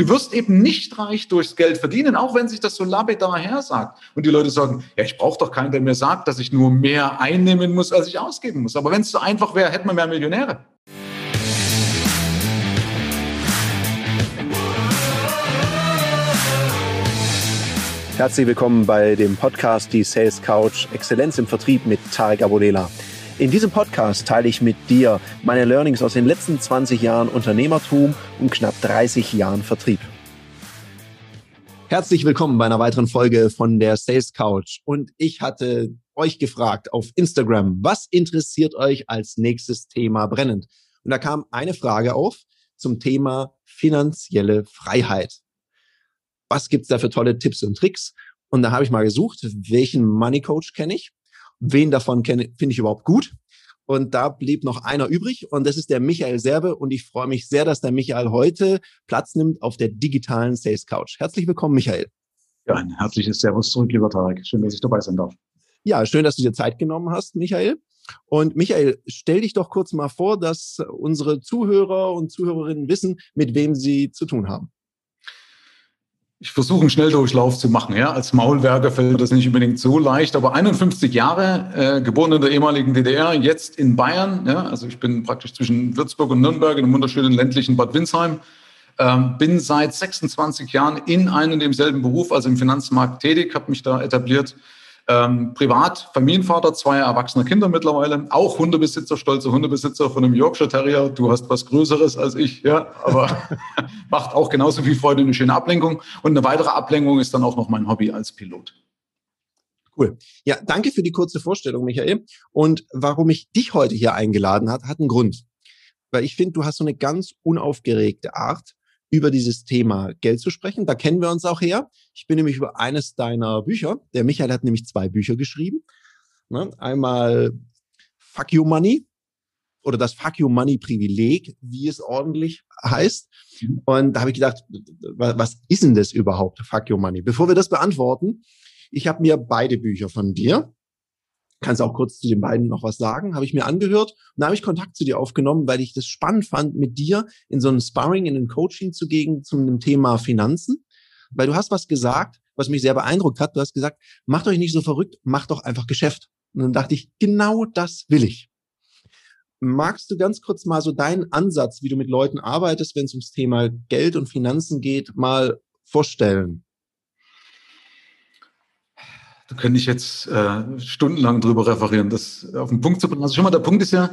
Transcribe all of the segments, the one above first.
Du wirst eben nicht reich durchs Geld verdienen, auch wenn sich das so lapidar her sagt. Und die Leute sagen, ja, ich brauche doch keinen, der mir sagt, dass ich nur mehr einnehmen muss, als ich ausgeben muss. Aber wenn es so einfach wäre, hätten wir mehr Millionäre. Herzlich willkommen bei dem Podcast Die Sales Couch Exzellenz im Vertrieb mit Tarek Abodela. In diesem Podcast teile ich mit dir meine Learnings aus den letzten 20 Jahren Unternehmertum und knapp 30 Jahren Vertrieb. Herzlich willkommen bei einer weiteren Folge von der Sales Couch. Und ich hatte euch gefragt auf Instagram, was interessiert euch als nächstes Thema brennend? Und da kam eine Frage auf zum Thema finanzielle Freiheit was gibt's da für tolle Tipps und Tricks? Und da habe ich mal gesucht, welchen Money Coach kenne ich, wen davon kenne finde ich überhaupt gut. Und da blieb noch einer übrig und das ist der Michael Serbe und ich freue mich sehr, dass der Michael heute Platz nimmt auf der digitalen Sales Couch. Herzlich willkommen, Michael. Ja, ein herzliches Servus zurück, lieber Tarek. Schön, dass ich dabei sein darf. Ja, schön, dass du dir Zeit genommen hast, Michael. Und Michael, stell dich doch kurz mal vor, dass unsere Zuhörer und Zuhörerinnen wissen, mit wem sie zu tun haben ich versuche einen Schnelldurchlauf zu machen. Ja, als Maulwerker fällt das nicht unbedingt so leicht, aber 51 Jahre, äh, geboren in der ehemaligen DDR, jetzt in Bayern. Ja, also ich bin praktisch zwischen Würzburg und Nürnberg in einem wunderschönen ländlichen Bad Windsheim. Ähm, bin seit 26 Jahren in einem und demselben Beruf, also im Finanzmarkt tätig, habe mich da etabliert ähm, privat, Familienvater, zwei erwachsene Kinder mittlerweile, auch Hundebesitzer, stolzer Hundebesitzer von einem Yorkshire Terrier. Du hast was Größeres als ich, ja, aber macht auch genauso viel Freude, eine schöne Ablenkung. Und eine weitere Ablenkung ist dann auch noch mein Hobby als Pilot. Cool. Ja, danke für die kurze Vorstellung, Michael. Und warum ich dich heute hier eingeladen hat, hat einen Grund. Weil ich finde, du hast so eine ganz unaufgeregte Art, über dieses Thema Geld zu sprechen. Da kennen wir uns auch her. Ich bin nämlich über eines deiner Bücher, der Michael hat nämlich zwei Bücher geschrieben. Ne? Einmal Fuck You Money oder das Fuck You Money Privileg, wie es ordentlich heißt. Mhm. Und da habe ich gedacht, was ist denn das überhaupt, Fuck You Money? Bevor wir das beantworten, ich habe mir beide Bücher von dir Kannst auch kurz zu den beiden noch was sagen? Habe ich mir angehört und da habe ich Kontakt zu dir aufgenommen, weil ich das spannend fand, mit dir in so einem Sparring, in ein Coaching zu gehen zum Thema Finanzen. Weil du hast was gesagt, was mich sehr beeindruckt hat. Du hast gesagt, macht euch nicht so verrückt, macht doch einfach Geschäft. Und dann dachte ich, genau das will ich. Magst du ganz kurz mal so deinen Ansatz, wie du mit Leuten arbeitest, wenn es ums Thema Geld und Finanzen geht, mal vorstellen? Da könnte ich jetzt äh, stundenlang drüber referieren, das auf den Punkt zu bringen. Also schon mal der Punkt ist ja,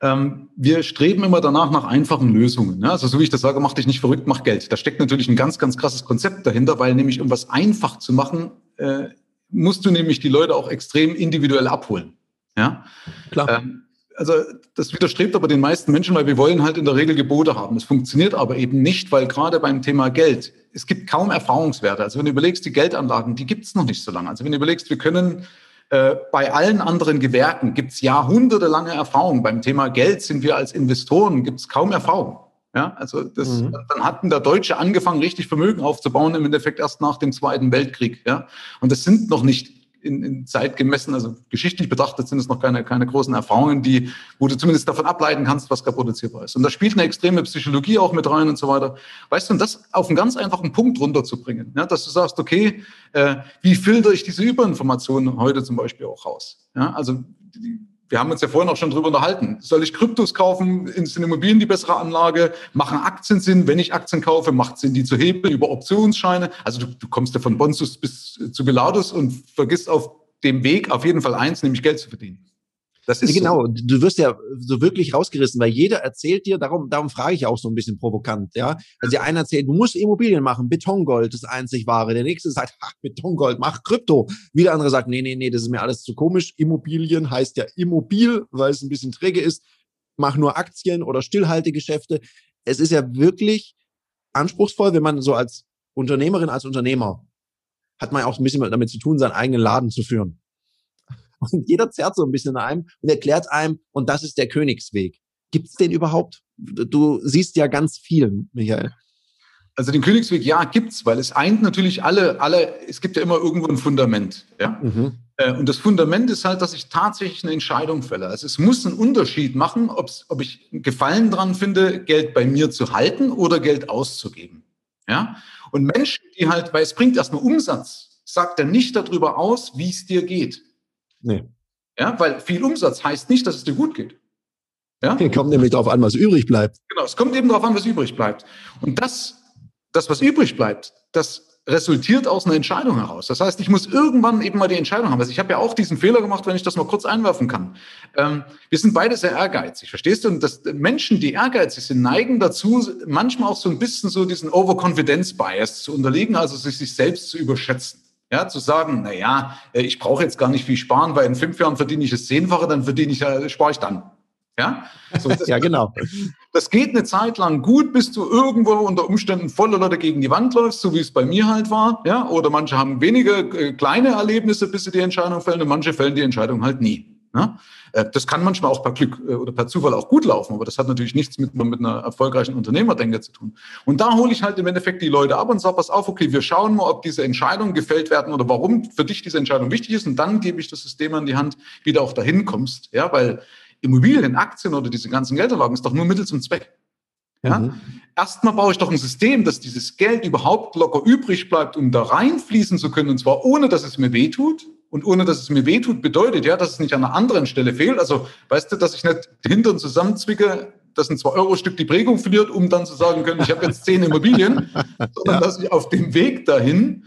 ähm, wir streben immer danach nach einfachen Lösungen. Ne? Also so wie ich das sage, mach dich nicht verrückt, mach Geld. Da steckt natürlich ein ganz, ganz krasses Konzept dahinter, weil nämlich um was einfach zu machen, äh, musst du nämlich die Leute auch extrem individuell abholen. Ja, klar. Ähm, also das widerstrebt aber den meisten Menschen, weil wir wollen halt in der Regel Gebote haben. Es funktioniert aber eben nicht, weil gerade beim Thema Geld, es gibt kaum Erfahrungswerte. Also wenn du überlegst, die Geldanlagen, die gibt es noch nicht so lange. Also wenn du überlegst, wir können äh, bei allen anderen Gewerken gibt es jahrhundertelange Erfahrung. Beim Thema Geld sind wir als Investoren, gibt es kaum Erfahrung. Ja, also das, mhm. dann hatten der Deutsche angefangen, richtig Vermögen aufzubauen, im Endeffekt erst nach dem Zweiten Weltkrieg. Ja, und das sind noch nicht in, in Zeit gemessen, also geschichtlich betrachtet sind es noch keine, keine großen Erfahrungen, die, wo du zumindest davon ableiten kannst, was reproduzierbar ist. Und da spielt eine extreme Psychologie auch mit rein und so weiter. Weißt du, und das auf einen ganz einfachen Punkt runterzubringen, ja, dass du sagst, okay, äh, wie filter ich diese Überinformationen heute zum Beispiel auch raus? Ja, also die, wir haben uns ja vorhin auch schon drüber unterhalten. Soll ich Kryptos kaufen? Sind Immobilien die bessere Anlage? Machen Aktien Sinn? Wenn ich Aktien kaufe, macht Sinn, die zu hebeln über Optionsscheine? Also du, du kommst ja von Bonsus bis zu Biladus und vergisst auf dem Weg auf jeden Fall eins, nämlich Geld zu verdienen. Das ist genau. So. Du wirst ja so wirklich rausgerissen, weil jeder erzählt dir, darum, darum frage ich auch so ein bisschen provokant, ja. Also der eine erzählt, du musst Immobilien machen, Betongold ist einzig wahre. Der nächste sagt, ach, Betongold, mach Krypto. Wieder andere sagt, nee, nee, nee, das ist mir alles zu komisch. Immobilien heißt ja immobil, weil es ein bisschen träge ist. Mach nur Aktien oder Stillhaltegeschäfte. Es ist ja wirklich anspruchsvoll, wenn man so als Unternehmerin, als Unternehmer hat man auch ein bisschen damit zu tun, seinen eigenen Laden zu führen. Und jeder zerrt so ein bisschen an einem und erklärt einem, und das ist der Königsweg. Gibt's den überhaupt? Du siehst ja ganz viel, Michael. Also den Königsweg, ja, gibt's, weil es eint natürlich alle, alle, es gibt ja immer irgendwo ein Fundament, ja. Mhm. Äh, und das Fundament ist halt, dass ich tatsächlich eine Entscheidung fälle. Also es muss einen Unterschied machen, ob ich Gefallen dran finde, Geld bei mir zu halten oder Geld auszugeben. Ja? Und Menschen, die halt, weil es bringt erstmal Umsatz, sagt er nicht darüber aus, wie es dir geht. Nee. Ja, weil viel Umsatz heißt nicht, dass es dir gut geht. Ja? Kommt nämlich darauf an, was übrig bleibt. Genau, es kommt eben darauf an, was übrig bleibt. Und das, das, was übrig bleibt, das resultiert aus einer Entscheidung heraus. Das heißt, ich muss irgendwann eben mal die Entscheidung haben. Also ich habe ja auch diesen Fehler gemacht, wenn ich das mal kurz einwerfen kann. Ähm, wir sind beide sehr ehrgeizig, verstehst du? Und das, Menschen, die ehrgeizig sind, neigen dazu, manchmal auch so ein bisschen so diesen Overconfidence-Bias zu unterliegen, also sich, sich selbst zu überschätzen. Ja, zu sagen, na ja, äh, ich brauche jetzt gar nicht viel sparen, weil in fünf Jahren verdiene ich das Zehnfache, dann verdiene ich, äh, spare ich dann. Ja, so, ja genau. Das geht eine Zeit lang gut, bis du irgendwo unter Umständen voller Leute gegen die Wand läufst, so wie es bei mir halt war. Ja, oder manche haben wenige äh, kleine Erlebnisse, bis sie die Entscheidung fällen, und manche fällen die Entscheidung halt nie. Ja? Äh, das kann manchmal auch per Glück äh, oder per Zufall auch gut laufen, aber das hat natürlich nichts mit, mit einer erfolgreichen Unternehmerdenke zu tun. Und da hole ich halt im Endeffekt die Leute ab und sage, pass auf, okay, wir schauen mal, ob diese Entscheidungen gefällt werden oder warum für dich diese Entscheidung wichtig ist und dann gebe ich das System an die Hand, wie du auch dahin kommst. Ja, weil Immobilien, Aktien oder diese ganzen Geldanlagen ist doch nur Mittel zum Zweck. Ja? Mhm. Erstmal baue ich doch ein System, dass dieses Geld überhaupt locker übrig bleibt, um da reinfließen zu können, und zwar ohne, dass es mir wehtut. Und ohne, dass es mir wehtut, bedeutet ja, dass es nicht an einer anderen Stelle fehlt. Also, weißt du, dass ich nicht Hintern zusammenzwicke, dass ein 2-Euro-Stück die Prägung verliert, um dann zu sagen können, ich habe jetzt zehn Immobilien, sondern ja. dass ich auf dem Weg dahin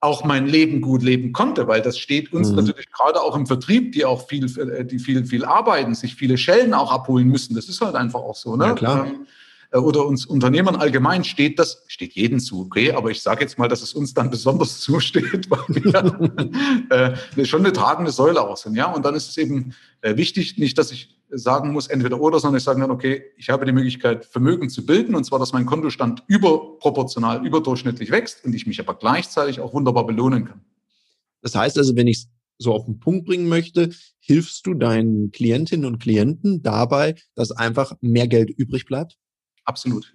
auch mein Leben gut leben konnte, weil das steht uns mhm. natürlich gerade auch im Vertrieb, die auch viel, äh, die viel, viel arbeiten, sich viele Schellen auch abholen müssen. Das ist halt einfach auch so. Ne? Ja, klar. Ähm, äh, oder uns Unternehmern allgemein steht das, steht jedem zu, okay, aber ich sage jetzt mal, dass es uns dann besonders zusteht, weil wir äh, schon eine tragende Säule auch sind. Ja? Und dann ist es eben äh, wichtig, nicht, dass ich sagen muss, entweder oder, sondern ich sage dann, okay, ich habe die Möglichkeit, Vermögen zu bilden, und zwar, dass mein Kontostand überproportional, überdurchschnittlich wächst und ich mich aber gleichzeitig auch wunderbar belohnen kann. Das heißt also, wenn ich es so auf den Punkt bringen möchte, hilfst du deinen Klientinnen und Klienten dabei, dass einfach mehr Geld übrig bleibt? Absolut.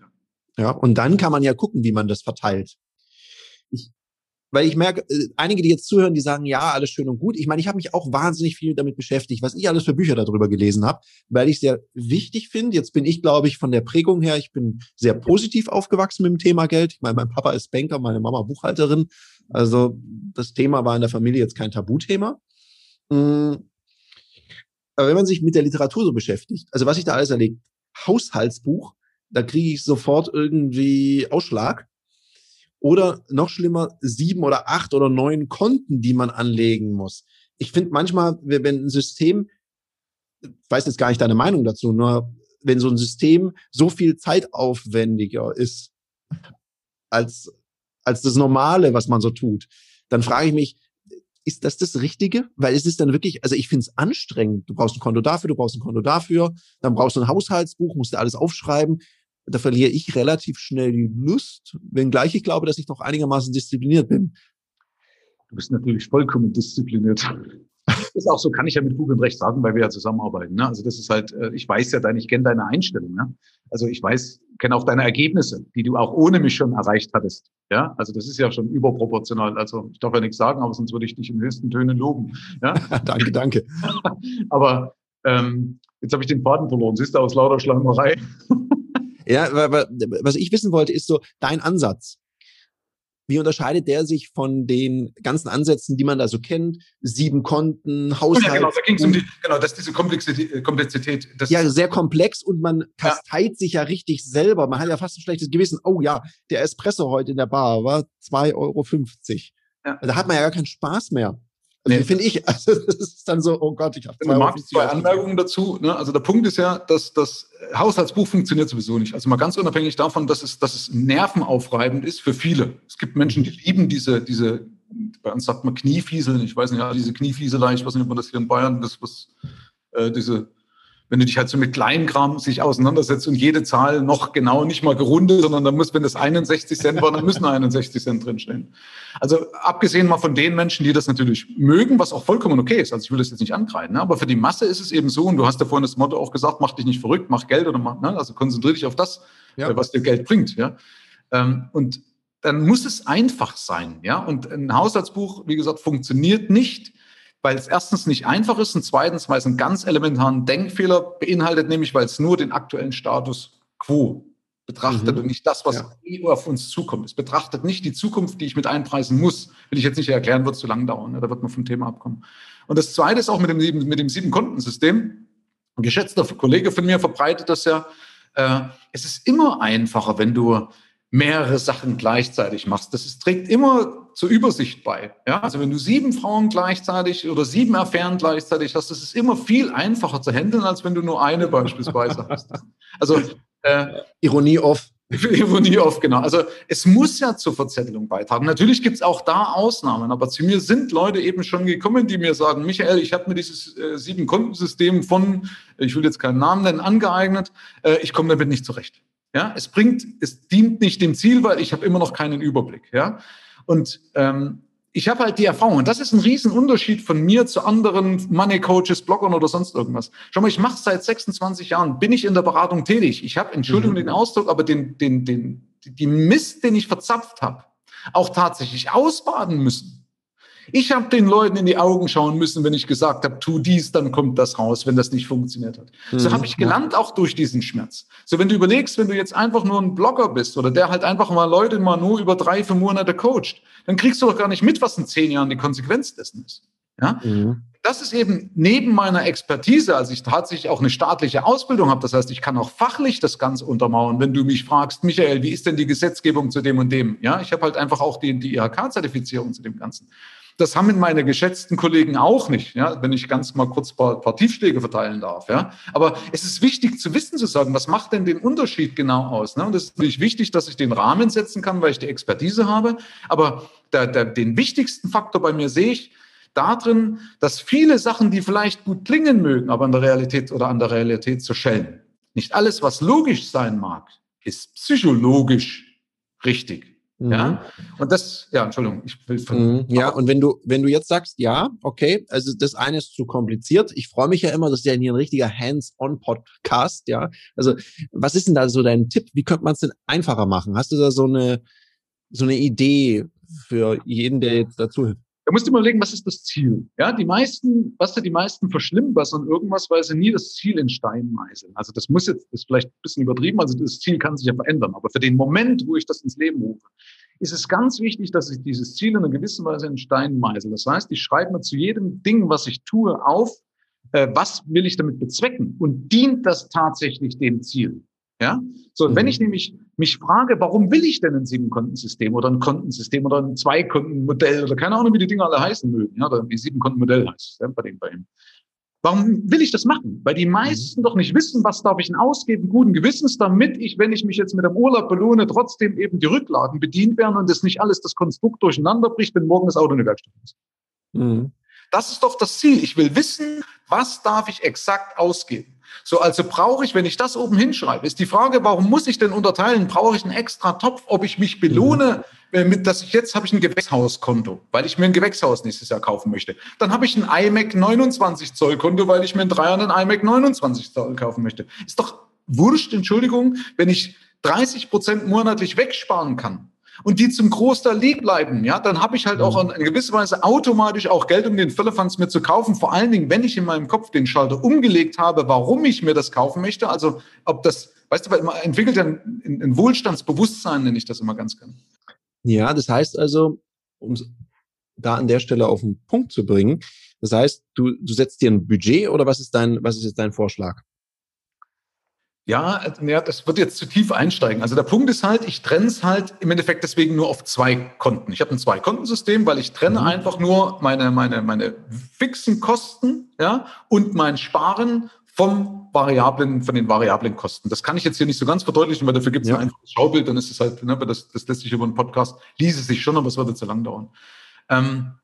Ja. ja, und dann kann man ja gucken, wie man das verteilt. Ich, weil ich merke, äh, einige, die jetzt zuhören, die sagen, ja, alles schön und gut. Ich meine, ich habe mich auch wahnsinnig viel damit beschäftigt, was ich alles für Bücher darüber gelesen habe, weil ich sehr wichtig finde. Jetzt bin ich, glaube ich, von der Prägung her, ich bin sehr positiv aufgewachsen mit dem Thema Geld. Ich meine, mein Papa ist Banker, meine Mama Buchhalterin. Also das Thema war in der Familie jetzt kein Tabuthema. Hm. Aber wenn man sich mit der Literatur so beschäftigt, also was ich da alles erlegt, Haushaltsbuch, da kriege ich sofort irgendwie Ausschlag. Oder noch schlimmer, sieben oder acht oder neun Konten, die man anlegen muss. Ich finde manchmal, wenn ein System, weiß jetzt gar nicht deine Meinung dazu, nur wenn so ein System so viel zeitaufwendiger ist als, als das Normale, was man so tut, dann frage ich mich, ist das das Richtige? Weil es ist dann wirklich, also ich finde es anstrengend. Du brauchst ein Konto dafür, du brauchst ein Konto dafür, dann brauchst du ein Haushaltsbuch, musst du alles aufschreiben. Da verliere ich relativ schnell die Lust, wenngleich ich glaube, dass ich noch einigermaßen diszipliniert bin. Du bist natürlich vollkommen diszipliniert. Das ist auch so, kann ich ja mit Google und Recht sagen, weil wir ja zusammenarbeiten. Ne? Also das ist halt, äh, ich weiß ja deine, ich kenne deine Einstellung. Ne? Also ich weiß, kenne auch deine Ergebnisse, die du auch ohne mich schon erreicht hattest. Ja, also das ist ja schon überproportional. Also ich darf ja nichts sagen, aber sonst würde ich dich in höchsten Tönen loben. Ja? danke, danke. aber ähm, jetzt habe ich den Faden verloren. Siehst du aus lauter Schleimerei. Ja, was ich wissen wollte, ist so dein Ansatz. Wie unterscheidet der sich von den ganzen Ansätzen, die man da so kennt? Sieben Konten, Haushalt. Ja, genau, da ging es um die, genau, das ist diese Komplexität. Komplexität das ja, sehr komplex und man kasteit ja. sich ja richtig selber. Man hat ja fast ein schlechtes Gewissen. Oh ja, der Espresso heute in der Bar war 2,50 Euro. Ja. Da hat man ja gar keinen Spaß mehr. Also nee. Finde ich. Also das ist dann so, oh Gott, ich habe zwei, zwei Anmerkungen dazu. Ne? Also der Punkt ist ja, dass das Haushaltsbuch funktioniert sowieso nicht. Also mal ganz unabhängig davon, dass es, dass es nervenaufreibend ist für viele. Es gibt Menschen, die lieben diese, diese, bei uns sagt man Kniefieseln, ich weiß nicht, ja, diese Kniefieselei, ich weiß nicht, ob man das hier in Bayern, das was, äh, diese wenn du dich halt so mit Kleinkram sich auseinandersetzt und jede Zahl noch genau nicht mal gerundet, sondern da muss, wenn das 61 Cent war, dann müssen 61 Cent drinstehen. Also abgesehen mal von den Menschen, die das natürlich mögen, was auch vollkommen okay ist. Also ich will das jetzt nicht ankreiden, ne? aber für die Masse ist es eben so, und du hast ja vorhin das Motto auch gesagt, mach dich nicht verrückt, mach Geld oder mach, ne? also konzentriere dich auf das, ja. Äh, was dir Geld bringt. Ja? Ähm, und dann muss es einfach sein. Ja? Und ein Haushaltsbuch, wie gesagt, funktioniert nicht, weil es erstens nicht einfach ist und zweitens, weil es einen ganz elementaren Denkfehler beinhaltet, nämlich weil es nur den aktuellen Status quo betrachtet mhm. und nicht das, was ja. eh auf uns zukommt. Es betrachtet nicht die Zukunft, die ich mit einpreisen muss. Will ich jetzt nicht erklären, wird zu lang dauern. Ne? Da wird man vom Thema abkommen. Und das Zweite ist auch mit dem, mit dem Sieben-Kontensystem. Ein geschätzter Kollege von mir verbreitet das ja. Äh, es ist immer einfacher, wenn du mehrere Sachen gleichzeitig machst. Das ist, trägt immer zur Übersicht bei. Ja? Also wenn du sieben Frauen gleichzeitig oder sieben Affären gleichzeitig hast, das ist immer viel einfacher zu handeln, als wenn du nur eine beispielsweise hast. Also äh, Ironie off. Ironie off, genau. Also es muss ja zur Verzettelung beitragen. Natürlich gibt es auch da Ausnahmen, aber zu mir sind Leute eben schon gekommen, die mir sagen, Michael, ich habe mir dieses äh, Sieben-Kontensystem von, ich will jetzt keinen Namen nennen, angeeignet, äh, ich komme damit nicht zurecht. Ja, es bringt, es dient nicht dem Ziel, weil ich habe immer noch keinen Überblick. Ja, und ähm, ich habe halt die Erfahrung, und das ist ein Riesenunterschied von mir zu anderen Money Coaches, Bloggern oder sonst irgendwas. Schau mal, ich mache seit 26 Jahren, bin ich in der Beratung tätig. Ich habe, Entschuldigung mhm. den Ausdruck, aber den, den, den, die Mist, den ich verzapft habe, auch tatsächlich ausbaden müssen. Ich habe den Leuten in die Augen schauen müssen, wenn ich gesagt habe, tu dies, dann kommt das raus, wenn das nicht funktioniert hat. Mhm. So habe ich gelernt auch durch diesen Schmerz. So wenn du überlegst, wenn du jetzt einfach nur ein Blogger bist oder der halt einfach mal Leute mal nur über drei, fünf Monate coacht, dann kriegst du doch gar nicht mit, was in zehn Jahren die Konsequenz dessen ist. Ja? Mhm. Das ist eben neben meiner Expertise, als ich tatsächlich auch eine staatliche Ausbildung habe. Das heißt, ich kann auch fachlich das Ganze untermauern. Wenn du mich fragst, Michael, wie ist denn die Gesetzgebung zu dem und dem? Ja, ich habe halt einfach auch die, die IHK-Zertifizierung zu dem Ganzen. Das haben meine geschätzten Kollegen auch nicht, ja, wenn ich ganz mal kurz ein paar, paar Tiefschläge verteilen darf. Ja. Aber es ist wichtig zu wissen, zu sagen, was macht denn den Unterschied genau aus? Ne? Und es ist natürlich wichtig, dass ich den Rahmen setzen kann, weil ich die Expertise habe. Aber der, der, den wichtigsten Faktor bei mir sehe ich, darin, dass viele Sachen, die vielleicht gut klingen mögen, aber an der Realität oder an der Realität zu schellen. Nicht alles, was logisch sein mag, ist psychologisch richtig. Mhm. Ja, und das, ja, Entschuldigung, ich will von. Mhm. Ja, und wenn du, wenn du jetzt sagst, ja, okay, also das eine ist zu kompliziert. Ich freue mich ja immer, das ist ja hier ein richtiger Hands-on-Podcast, ja. Also, was ist denn da so dein Tipp? Wie könnte man es denn einfacher machen? Hast du da so eine, so eine Idee für jeden, der jetzt dazu hilft? Da musst du mal überlegen, was ist das Ziel? Ja, die meisten, was da die meisten verschlimmbessern irgendwas, weil sie nie das Ziel in Stein meißeln. Also das muss jetzt, ist vielleicht ein bisschen übertrieben, also das Ziel kann sich ja verändern. Aber für den Moment, wo ich das ins Leben rufe, ist es ganz wichtig, dass ich dieses Ziel in einer gewissen Weise in Stein meißel. Das heißt, ich schreibe mir zu jedem Ding, was ich tue, auf, äh, was will ich damit bezwecken und dient das tatsächlich dem Ziel? Ja, so, mhm. wenn ich nämlich mich frage, warum will ich denn ein Siebenkontensystem oder ein Kontensystem oder ein Zweikontenmodell oder keine Ahnung, wie die Dinge alle heißen mögen, ja, oder wie Siebenkontenmodell heißt, ja, bei dem, bei ihm. Warum will ich das machen? Weil die mhm. meisten mhm. doch nicht wissen, was darf ich denn ausgeben, guten Gewissens, damit ich, wenn ich mich jetzt mit dem Urlaub belohne, trotzdem eben die Rücklagen bedient werden und das nicht alles das Konstrukt durcheinander bricht, wenn morgen das Auto in der Werkstatt ist. Mhm. Das ist doch das Ziel. Ich will wissen, was darf ich exakt ausgeben. So, also brauche ich, wenn ich das oben hinschreibe, ist die Frage, warum muss ich denn unterteilen? Brauche ich einen extra Topf, ob ich mich belohne, mhm. mit, dass ich jetzt habe ich ein Gewächshauskonto, weil ich mir ein Gewächshaus nächstes Jahr kaufen möchte. Dann habe ich ein iMac 29 Zoll Konto, weil ich mir in drei Jahren ein iMac 29 Zoll kaufen möchte. Ist doch wurscht, Entschuldigung, wenn ich 30 Prozent monatlich wegsparen kann und die zum Großteil lieb bleiben, ja, dann habe ich halt auch in gewisser Weise automatisch auch Geld, um den Firlefanz mir zu kaufen. Vor allen Dingen, wenn ich in meinem Kopf den Schalter umgelegt habe, warum ich mir das kaufen möchte. Also ob das, weißt du, man entwickelt ein, ein Wohlstandsbewusstsein, nenne ich das immer ganz gerne. Ja, das heißt also, um da an der Stelle auf den Punkt zu bringen, das heißt, du, du setzt dir ein Budget oder was ist dein, was ist jetzt dein Vorschlag? Ja, ja, das wird jetzt zu tief einsteigen. Also der Punkt ist halt, ich trenne es halt im Endeffekt deswegen nur auf zwei Konten. Ich habe ein Zwei-Kontensystem, weil ich trenne mhm. einfach nur meine, meine, meine fixen Kosten ja, und mein Sparen vom variablen, von den variablen Kosten. Das kann ich jetzt hier nicht so ganz verdeutlichen, weil dafür gibt es ja. ein einfaches Schaubild, dann ist es halt, ne, das, das lässt sich über einen Podcast, ließe sich schon, aber es würde zu lang dauern. Ähm,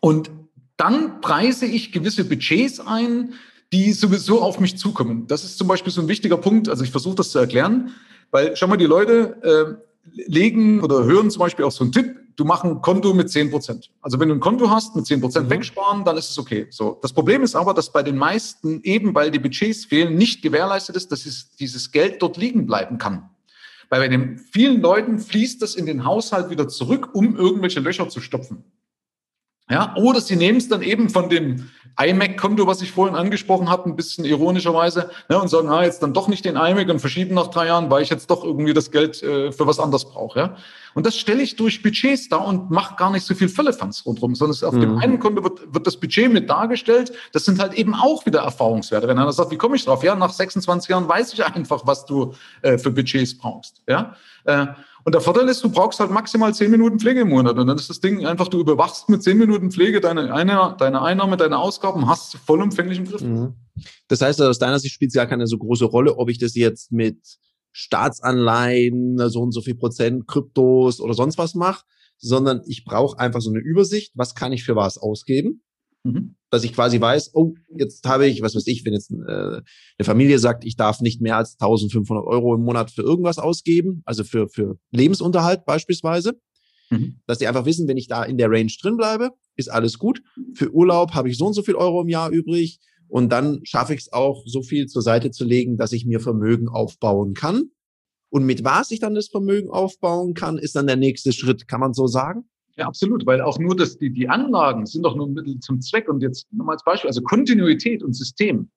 und dann preise ich gewisse Budgets ein, die sowieso auf mich zukommen. Das ist zum Beispiel so ein wichtiger Punkt. Also ich versuche das zu erklären, weil schau mal, die Leute äh, legen oder hören zum Beispiel auch so einen Tipp, du mach ein Konto mit 10 Prozent. Also wenn du ein Konto hast mit 10 Prozent mhm. wegsparen, dann ist es okay. So. Das Problem ist aber, dass bei den meisten eben, weil die Budgets fehlen, nicht gewährleistet ist, dass es, dieses Geld dort liegen bleiben kann. Weil bei den vielen Leuten fließt das in den Haushalt wieder zurück, um irgendwelche Löcher zu stopfen. Ja, oder sie nehmen es dann eben von dem iMac-Konto, was ich vorhin angesprochen habe, ein bisschen ironischerweise, ne, und sagen, ah, jetzt dann doch nicht den iMac und verschieben nach drei Jahren, weil ich jetzt doch irgendwie das Geld äh, für was anderes brauche. Ja? Und das stelle ich durch Budgets da und mache gar nicht so viel Füllefanz rundherum, sondern auf mhm. dem einen Konto wird, wird das Budget mit dargestellt. Das sind halt eben auch wieder Erfahrungswerte. Wenn einer sagt, wie komme ich drauf? Ja, nach 26 Jahren weiß ich einfach, was du äh, für Budgets brauchst. Ja. Äh, und der Vorteil ist, du brauchst halt maximal zehn Minuten Pflege im Monat. Und dann ist das Ding einfach, du überwachst mit zehn Minuten Pflege deine, eine, deine Einnahme, deine Ausgaben, hast vollumfänglich im Griff. Mhm. Das heißt, aus deiner Sicht spielt es ja keine so große Rolle, ob ich das jetzt mit Staatsanleihen, so und so viel Prozent, Kryptos oder sonst was mache, sondern ich brauche einfach so eine Übersicht, was kann ich für was ausgeben. Mhm. Dass ich quasi weiß, oh, jetzt habe ich, was weiß ich, wenn jetzt äh, eine Familie sagt, ich darf nicht mehr als 1500 Euro im Monat für irgendwas ausgeben, also für, für Lebensunterhalt beispielsweise, mhm. dass die einfach wissen, wenn ich da in der Range drin bleibe, ist alles gut. Für Urlaub habe ich so und so viel Euro im Jahr übrig. Und dann schaffe ich es auch, so viel zur Seite zu legen, dass ich mir Vermögen aufbauen kann. Und mit was ich dann das Vermögen aufbauen kann, ist dann der nächste Schritt. Kann man so sagen? Ja, absolut, weil auch nur das, die, die Anlagen sind doch nur ein Mittel zum Zweck. Und jetzt nochmal als Beispiel, also Kontinuität und System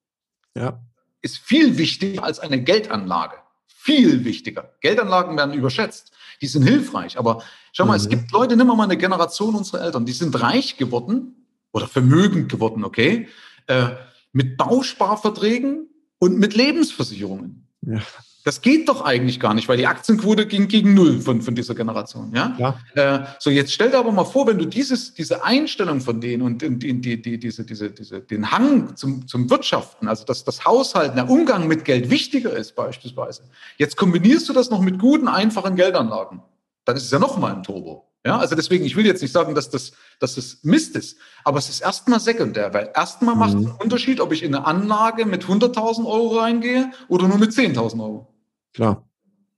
ja. ist viel wichtiger als eine Geldanlage. Viel wichtiger. Geldanlagen werden überschätzt. Die sind hilfreich. Aber schau mal, mhm. es gibt Leute, nimm mal eine Generation unserer Eltern, die sind reich geworden oder vermögend geworden, okay, äh, mit Bausparverträgen und mit Lebensversicherungen. Ja. Das geht doch eigentlich gar nicht, weil die Aktienquote ging gegen null von, von dieser Generation. Ja? ja. Äh, so, jetzt stell dir aber mal vor, wenn du dieses, diese Einstellung von denen und die, die, die, diese, diese, diese, den Hang zum, zum Wirtschaften, also dass das Haushalten, der Umgang mit Geld wichtiger ist beispielsweise. Jetzt kombinierst du das noch mit guten, einfachen Geldanlagen. Dann ist es ja noch mal ein Turbo. Ja, also deswegen, ich will jetzt nicht sagen, dass das, dass das Mist ist, aber es ist erstmal sekundär, weil erstmal macht es mhm. einen Unterschied, ob ich in eine Anlage mit 100.000 Euro reingehe oder nur mit 10.000 Euro. Klar.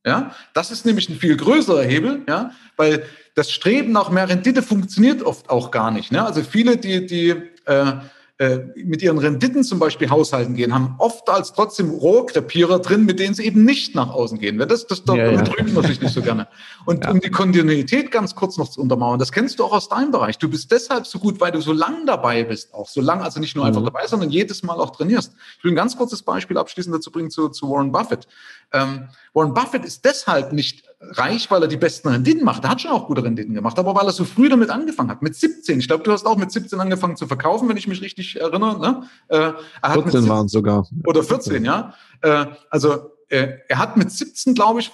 Ja, das ist nämlich ein viel größerer Hebel, ja, weil das Streben nach mehr Rendite funktioniert oft auch gar nicht. Ne? Also viele, die, die äh, äh, mit ihren Renditen zum Beispiel haushalten gehen, haben oft als trotzdem Rohrkrepierer drin, mit denen sie eben nicht nach außen gehen. Das, das, das ja, damit ja. rügt man sich nicht so gerne. Und ja. um die Kontinuität ganz kurz noch zu untermauern, das kennst du auch aus deinem Bereich. Du bist deshalb so gut, weil du so lang dabei bist, auch so lang, also nicht nur mhm. einfach dabei, sondern jedes Mal auch trainierst. Ich will ein ganz kurzes Beispiel abschließend dazu bringen zu, zu Warren Buffett. Ähm, Warren Buffett ist deshalb nicht reich, weil er die besten Renditen macht. Er hat schon auch gute Renditen gemacht, aber weil er so früh damit angefangen hat. Mit 17. Ich glaube, du hast auch mit 17 angefangen zu verkaufen, wenn ich mich richtig erinnere. Ne? Äh, er 14 waren sogar. Oder 14, ja. Äh, also äh, er hat mit 17, glaube ich,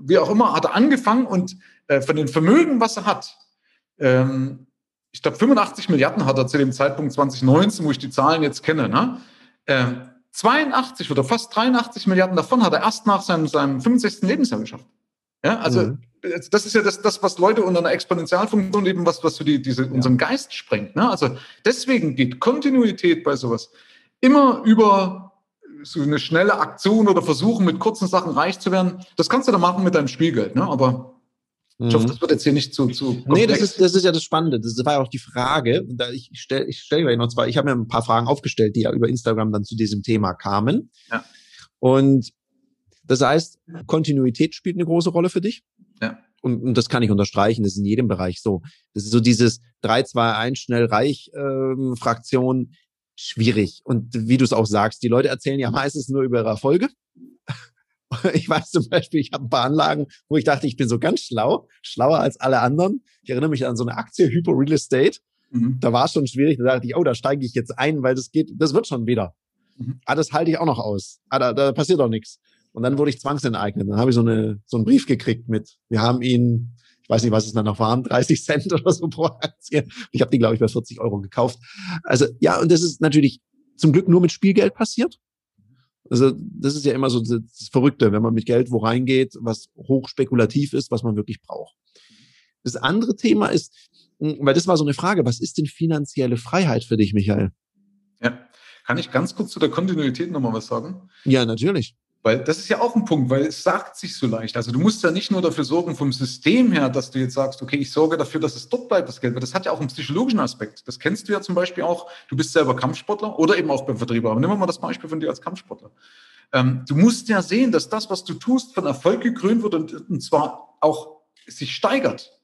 wie auch immer, hat er angefangen und äh, von den Vermögen, was er hat, ähm, ich glaube 85 Milliarden hat er zu dem Zeitpunkt 2019, wo ich die Zahlen jetzt kenne, ne? 82 oder fast 83 Milliarden davon hat er erst nach seinem, seinem 65. Lebensjahr geschafft. Ja, also mhm. das ist ja das, das, was Leute unter einer Exponentialfunktion eben, was, was so die, diese, unseren Geist sprengt. Ne? Also deswegen geht Kontinuität bei sowas immer über so eine schnelle Aktion oder Versuchen, mit kurzen Sachen reich zu werden. Das kannst du da machen mit deinem Spielgeld, ne? aber ich hoffe, mhm. das wird jetzt hier nicht zu. zu komplex. nee, das ist, das ist ja das Spannende. Das war ja auch die Frage. Und da ich stelle ich stell gleich noch zwei. Ich habe mir ein paar Fragen aufgestellt, die ja über Instagram dann zu diesem Thema kamen. Ja. Und das heißt, Kontinuität spielt eine große Rolle für dich. Ja. Und, und das kann ich unterstreichen, das ist in jedem Bereich so. Das ist so dieses 3, 2, 1, schnell reich ähm, Fraktion, schwierig. Und wie du es auch sagst, die Leute erzählen ja meistens nur über ihre Erfolge. Ich weiß zum Beispiel, ich habe ein paar Anlagen, wo ich dachte, ich bin so ganz schlau, schlauer als alle anderen. Ich erinnere mich an so eine Aktie Hypo Real Estate. Mhm. Da war es schon schwierig. Da dachte ich, oh, da steige ich jetzt ein, weil das geht, das wird schon wieder. Mhm. Ah, das halte ich auch noch aus. Ah, da, da passiert doch nichts. Und dann wurde ich zwangsenteignet. Dann habe ich so, eine, so einen Brief gekriegt mit, wir haben ihn, ich weiß nicht, was es dann noch waren, 30 Cent oder so pro Aktie. Ich habe die, glaube ich, bei 40 Euro gekauft. Also ja, und das ist natürlich zum Glück nur mit Spielgeld passiert. Also das ist ja immer so das Verrückte, wenn man mit Geld wo reingeht, was hochspekulativ ist, was man wirklich braucht. Das andere Thema ist, hm, weil das war so eine Frage, was ist denn finanzielle Freiheit für dich, Michael? Ja, kann ich ganz kurz zu der Kontinuität nochmal was sagen? Ja, natürlich. Weil das ist ja auch ein Punkt, weil es sagt sich so leicht. Also du musst ja nicht nur dafür sorgen vom System her, dass du jetzt sagst, okay, ich sorge dafür, dass es dort bleibt, das Geld. Weil das hat ja auch einen psychologischen Aspekt. Das kennst du ja zum Beispiel auch. Du bist selber Kampfsportler oder eben auch beim Vertrieb. Aber nehmen wir mal das Beispiel von dir als Kampfsportler. Ähm, du musst ja sehen, dass das, was du tust, von Erfolg gekrönt wird und, und zwar auch sich steigert.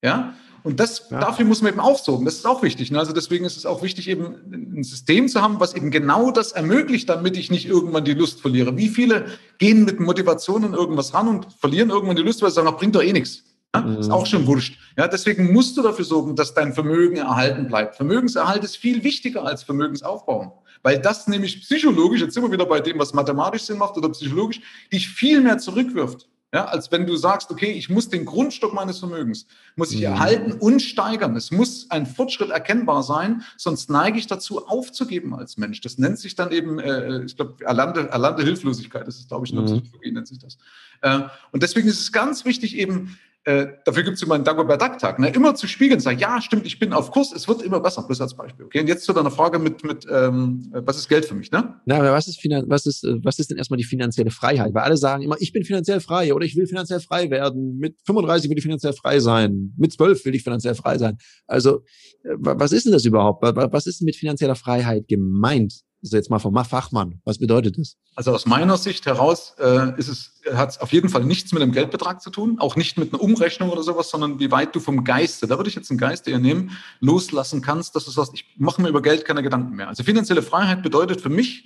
Ja? Und das, ja. dafür muss man eben auch sorgen. Das ist auch wichtig. Ne? Also deswegen ist es auch wichtig, eben ein System zu haben, was eben genau das ermöglicht, damit ich nicht irgendwann die Lust verliere. Wie viele gehen mit Motivation an irgendwas ran und verlieren irgendwann die Lust, weil sie sagen, bringt doch eh nichts. Ja? Mhm. Ist auch schon wurscht. Ja, deswegen musst du dafür sorgen, dass dein Vermögen erhalten bleibt. Vermögenserhalt ist viel wichtiger als Vermögensaufbau. Weil das nämlich psychologisch, jetzt sind wir wieder bei dem, was mathematisch Sinn macht oder psychologisch, dich viel mehr zurückwirft. Ja, als wenn du sagst, okay, ich muss den Grundstock meines Vermögens, muss ich mhm. erhalten und steigern. Es muss ein Fortschritt erkennbar sein, sonst neige ich dazu aufzugeben als Mensch. Das nennt sich dann eben, äh, ich glaube, erlernte, erlernte Hilflosigkeit, das ist, glaube ich, in der mhm. Psychologie nennt sich das. Äh, und deswegen ist es ganz wichtig, eben äh, dafür gibt es immer einen Dagobert Duck-Tag, ne? immer zu spiegeln, sagen, ja, stimmt, ich bin auf Kurs, es wird immer besser, bloß als Beispiel. Okay, und jetzt zu deiner Frage mit, mit ähm, was ist Geld für mich, ne? Na, was ist, was, ist, äh, was ist denn erstmal die finanzielle Freiheit? Weil alle sagen immer, ich bin finanziell frei oder ich will finanziell frei werden, mit 35 will ich finanziell frei sein, mit 12 will ich finanziell frei sein. Also, äh, was ist denn das überhaupt? Was ist denn mit finanzieller Freiheit gemeint? Also jetzt mal vom Fachmann. Was bedeutet das? Also aus meiner Sicht heraus äh, ist es, hat es auf jeden Fall nichts mit einem Geldbetrag zu tun, auch nicht mit einer Umrechnung oder sowas, sondern wie weit du vom Geiste, da würde ich jetzt einen Geist eher nehmen, loslassen kannst, dass du sagst, ich mache mir über Geld keine Gedanken mehr. Also finanzielle Freiheit bedeutet für mich,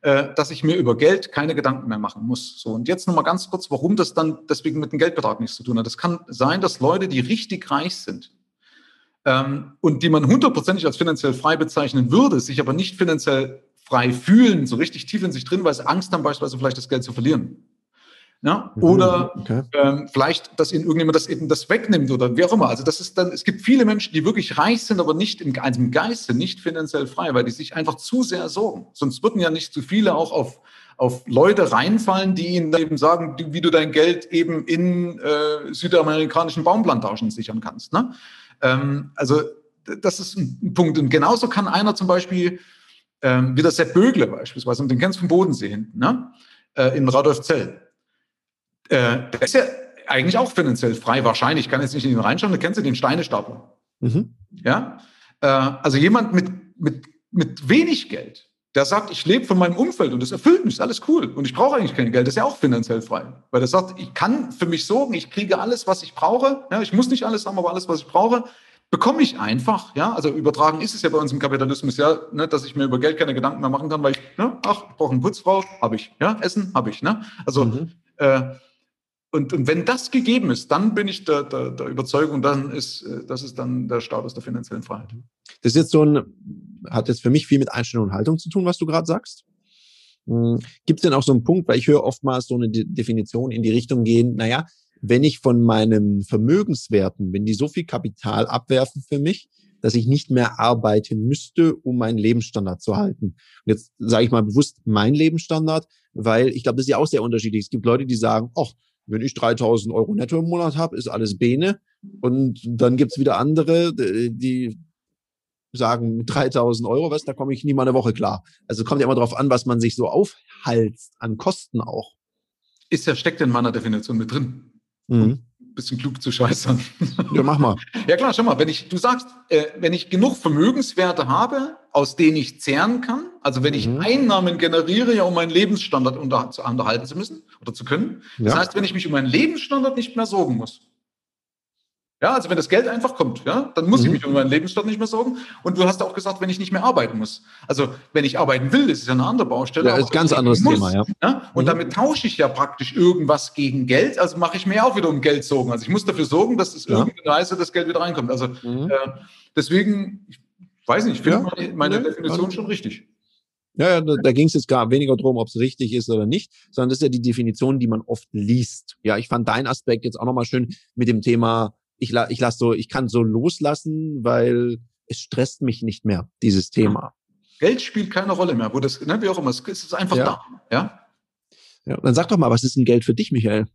äh, dass ich mir über Geld keine Gedanken mehr machen muss. So, und jetzt nochmal ganz kurz, warum das dann deswegen mit dem Geldbetrag nichts zu tun hat. Es kann sein, dass Leute, die richtig reich sind, ähm, und die man hundertprozentig als finanziell frei bezeichnen würde, sich aber nicht finanziell frei fühlen, so richtig tief in sich drin, weil sie Angst haben, beispielsweise vielleicht das Geld zu verlieren. Ja? Mhm, oder okay. ähm, vielleicht, dass ihnen irgendjemand das eben das wegnimmt oder wie auch immer. Also das ist dann, es gibt viele Menschen, die wirklich reich sind, aber nicht im, also im Geiste, nicht finanziell frei, weil die sich einfach zu sehr sorgen. Sonst würden ja nicht zu viele auch auf, auf Leute reinfallen, die ihnen eben sagen, wie du dein Geld eben in äh, südamerikanischen Baumplantagen sichern kannst. Ne? Ähm, also das ist ein Punkt. Und genauso kann einer zum Beispiel ähm, wie der Sepp Bögle beispielsweise, und den kennst du vom Bodensee hinten, ne? äh, in Radolfzell. Äh, der ist ja eigentlich auch finanziell frei, wahrscheinlich, ich kann jetzt nicht in ihn reinschauen, da kennst du den Steinestapler. Mhm. Ja? Äh, also jemand mit, mit, mit wenig Geld, der sagt, ich lebe von meinem Umfeld und das erfüllt mich, ist alles cool und ich brauche eigentlich kein Geld, das ist ja auch finanziell frei. Weil der sagt, ich kann für mich sorgen, ich kriege alles, was ich brauche. Ja, ich muss nicht alles haben, aber alles, was ich brauche bekomme ich einfach, ja, also übertragen ist es ja bei uns im Kapitalismus ja, ne, dass ich mir über Geld keine Gedanken mehr machen kann, weil ich, ne, ach, ich brauche eine Putzfrau, habe ich, ja, Essen habe ich, ne, also mhm. äh, und, und wenn das gegeben ist, dann bin ich der, der, der Überzeugung, dann ist, äh, das ist dann der Status der finanziellen Freiheit. Das ist jetzt so ein, hat jetzt für mich viel mit Einstellung und Haltung zu tun, was du gerade sagst. Hm, Gibt es denn auch so einen Punkt, weil ich höre oftmals so eine De Definition in die Richtung gehen, naja, wenn ich von meinen Vermögenswerten, wenn die so viel Kapital abwerfen für mich, dass ich nicht mehr arbeiten müsste, um meinen Lebensstandard zu halten. Und jetzt sage ich mal bewusst mein Lebensstandard, weil ich glaube, das ist ja auch sehr unterschiedlich. Es gibt Leute, die sagen, ach, wenn ich 3000 Euro netto im Monat habe, ist alles Bene. Und dann gibt's wieder andere, die sagen, mit 3000 Euro, was, da komme ich nie mal eine Woche klar. Also kommt ja immer darauf an, was man sich so aufhalst an Kosten auch. Ist ja, steckt in meiner Definition mit drin. Mhm. Ein bisschen klug zu scheißern. Ja, mach mal. ja klar, schau mal, wenn ich, du sagst, äh, wenn ich genug Vermögenswerte habe, aus denen ich zehren kann, also wenn ich mhm. Einnahmen generiere, ja, um meinen Lebensstandard unter, zu unterhalten zu müssen oder zu können. Das ja. heißt, wenn ich mich um meinen Lebensstandard nicht mehr sorgen muss, ja, also wenn das Geld einfach kommt, ja, dann muss mhm. ich mich um meinen Lebensstandard nicht mehr sorgen. Und du hast auch gesagt, wenn ich nicht mehr arbeiten muss. Also wenn ich arbeiten will, das ist ja eine andere Baustelle. Ja, ist ein ganz anderes muss, Thema, ja. ja? Und mhm. damit tausche ich ja praktisch irgendwas gegen Geld. Also mache ich mir auch wieder um Geld sorgen. Also ich muss dafür sorgen, dass es ja. irgendeine Weise das Geld wieder reinkommt. Also mhm. äh, deswegen, ich weiß nicht, ich finde ja. meine, meine Definition schon richtig. Ja, ja da, da ging es jetzt gar weniger darum, ob es richtig ist oder nicht, sondern das ist ja die Definition, die man oft liest. Ja, ich fand deinen Aspekt jetzt auch nochmal schön mit dem Thema ich, la ich lasse so, ich kann so loslassen, weil es stresst mich nicht mehr, dieses Thema. Geld spielt keine Rolle mehr, wo das, ne, wie auch immer, es ist einfach ja. da, ja. Ja, dann sag doch mal, was ist ein Geld für dich, Michael?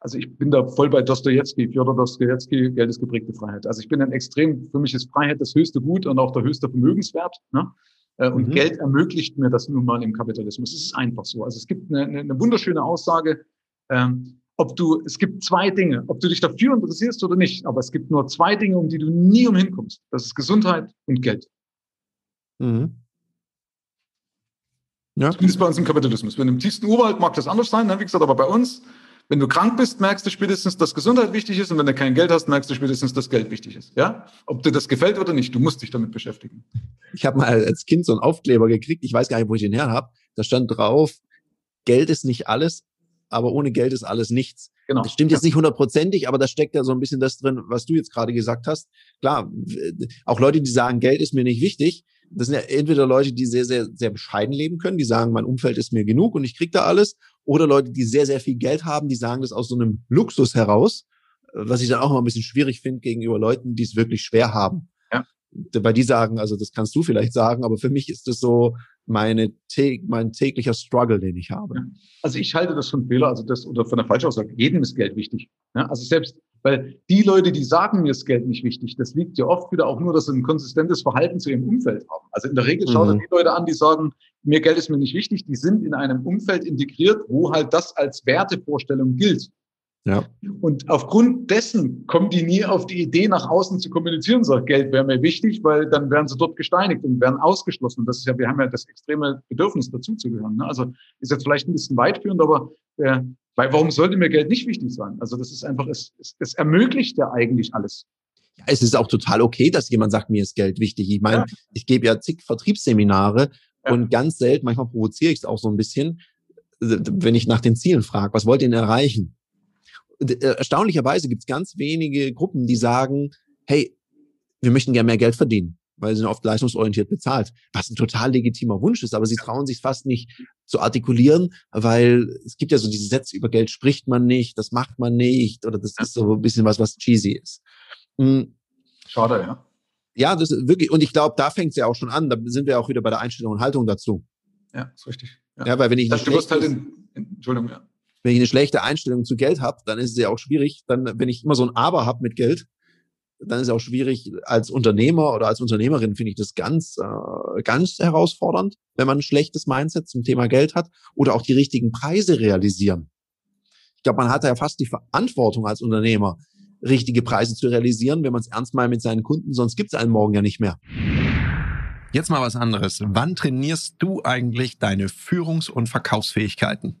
Also ich bin da voll bei Dostoevsky, Fjodor Dostoevsky, Geld ist geprägte Freiheit. Also ich bin ein extrem, für mich ist Freiheit das höchste Gut und auch der höchste Vermögenswert. Ne? Äh, und mhm. Geld ermöglicht mir das nun mal im Kapitalismus. Es ist einfach so. Also es gibt eine, eine wunderschöne Aussage, ähm, ob du, es gibt zwei Dinge, ob du dich dafür interessierst oder nicht, aber es gibt nur zwei Dinge, um die du nie umhin kommst. Das ist Gesundheit und Geld. Mhm. Ja. Zumindest bei uns im Kapitalismus. Wenn im tiefsten Urwald mag das anders sein, ne? wie gesagt, aber bei uns, Wenn du krank bist, merkst du spätestens, dass Gesundheit wichtig ist und wenn du kein Geld hast, merkst du spätestens, dass Geld wichtig ist. Ja? Ob dir das gefällt oder nicht, du musst dich damit beschäftigen. Ich habe mal als Kind so einen Aufkleber gekriegt, ich weiß gar nicht, wo ich den her habe. Da stand drauf, Geld ist nicht alles, aber ohne Geld ist alles nichts. Genau. Das stimmt jetzt nicht hundertprozentig, aber da steckt ja so ein bisschen das drin, was du jetzt gerade gesagt hast. Klar, auch Leute, die sagen, Geld ist mir nicht wichtig, das sind ja entweder Leute, die sehr, sehr, sehr bescheiden leben können, die sagen, mein Umfeld ist mir genug und ich krieg da alles, oder Leute, die sehr, sehr viel Geld haben, die sagen das aus so einem Luxus heraus, was ich dann auch immer ein bisschen schwierig finde gegenüber Leuten, die es wirklich schwer haben. Ja. Weil die sagen, also das kannst du vielleicht sagen, aber für mich ist das so meine, mein täglicher Struggle, den ich habe. Also ich halte das von Fehler, also das, oder von der Falschaussage, jedem ist Geld wichtig. Ja, also selbst weil die Leute, die sagen, mir ist Geld nicht wichtig, das liegt ja oft wieder auch nur, dass sie ein konsistentes Verhalten zu ihrem Umfeld haben. Also in der Regel schaut mhm. die Leute an, die sagen, mir Geld ist mir nicht wichtig, die sind in einem Umfeld integriert, wo halt das als Wertevorstellung gilt. Ja. Und aufgrund dessen kommen die nie auf die Idee, nach außen zu kommunizieren, sagt, Geld wäre mir wichtig, weil dann werden sie dort gesteinigt und werden ausgeschlossen. Und das ist ja, wir haben ja das extreme Bedürfnis, dazuzugehören. Ne? Also ist jetzt vielleicht ein bisschen weitführend, aber äh, weil warum sollte mir Geld nicht wichtig sein? Also das ist einfach, es, es, es ermöglicht ja eigentlich alles. Ja, es ist auch total okay, dass jemand sagt, mir ist Geld wichtig. Ich meine, ja. ich gebe ja zig Vertriebsseminare ja. und ganz selten, manchmal provoziere ich es auch so ein bisschen, wenn ich nach den Zielen frage, was wollt ihr denn erreichen? Äh, erstaunlicherweise gibt es ganz wenige Gruppen, die sagen, hey, wir möchten gerne mehr Geld verdienen, weil sie sind oft leistungsorientiert bezahlt, was ein total legitimer Wunsch ist, aber sie trauen sich fast nicht zu artikulieren, weil es gibt ja so diese Sätze über Geld spricht man nicht, das macht man nicht oder das ist so ein bisschen was, was cheesy ist. Mhm. Schade, ja. Ja, das ist wirklich, und ich glaube, da fängt es ja auch schon an, da sind wir auch wieder bei der Einstellung und Haltung dazu. Ja, ist richtig. Ja, ja weil wenn ich das, du wirst halt in, in, Entschuldigung, ja wenn ich eine schlechte Einstellung zu Geld habe, dann ist es ja auch schwierig. Dann, wenn ich immer so ein Aber habe mit Geld, dann ist es auch schwierig als Unternehmer oder als Unternehmerin finde ich das ganz, äh, ganz herausfordernd, wenn man ein schlechtes Mindset zum Thema Geld hat oder auch die richtigen Preise realisieren. Ich glaube, man hat ja fast die Verantwortung als Unternehmer, richtige Preise zu realisieren, wenn man es ernst meint mit seinen Kunden, sonst gibt es einen morgen ja nicht mehr. Jetzt mal was anderes. Wann trainierst du eigentlich deine Führungs- und Verkaufsfähigkeiten?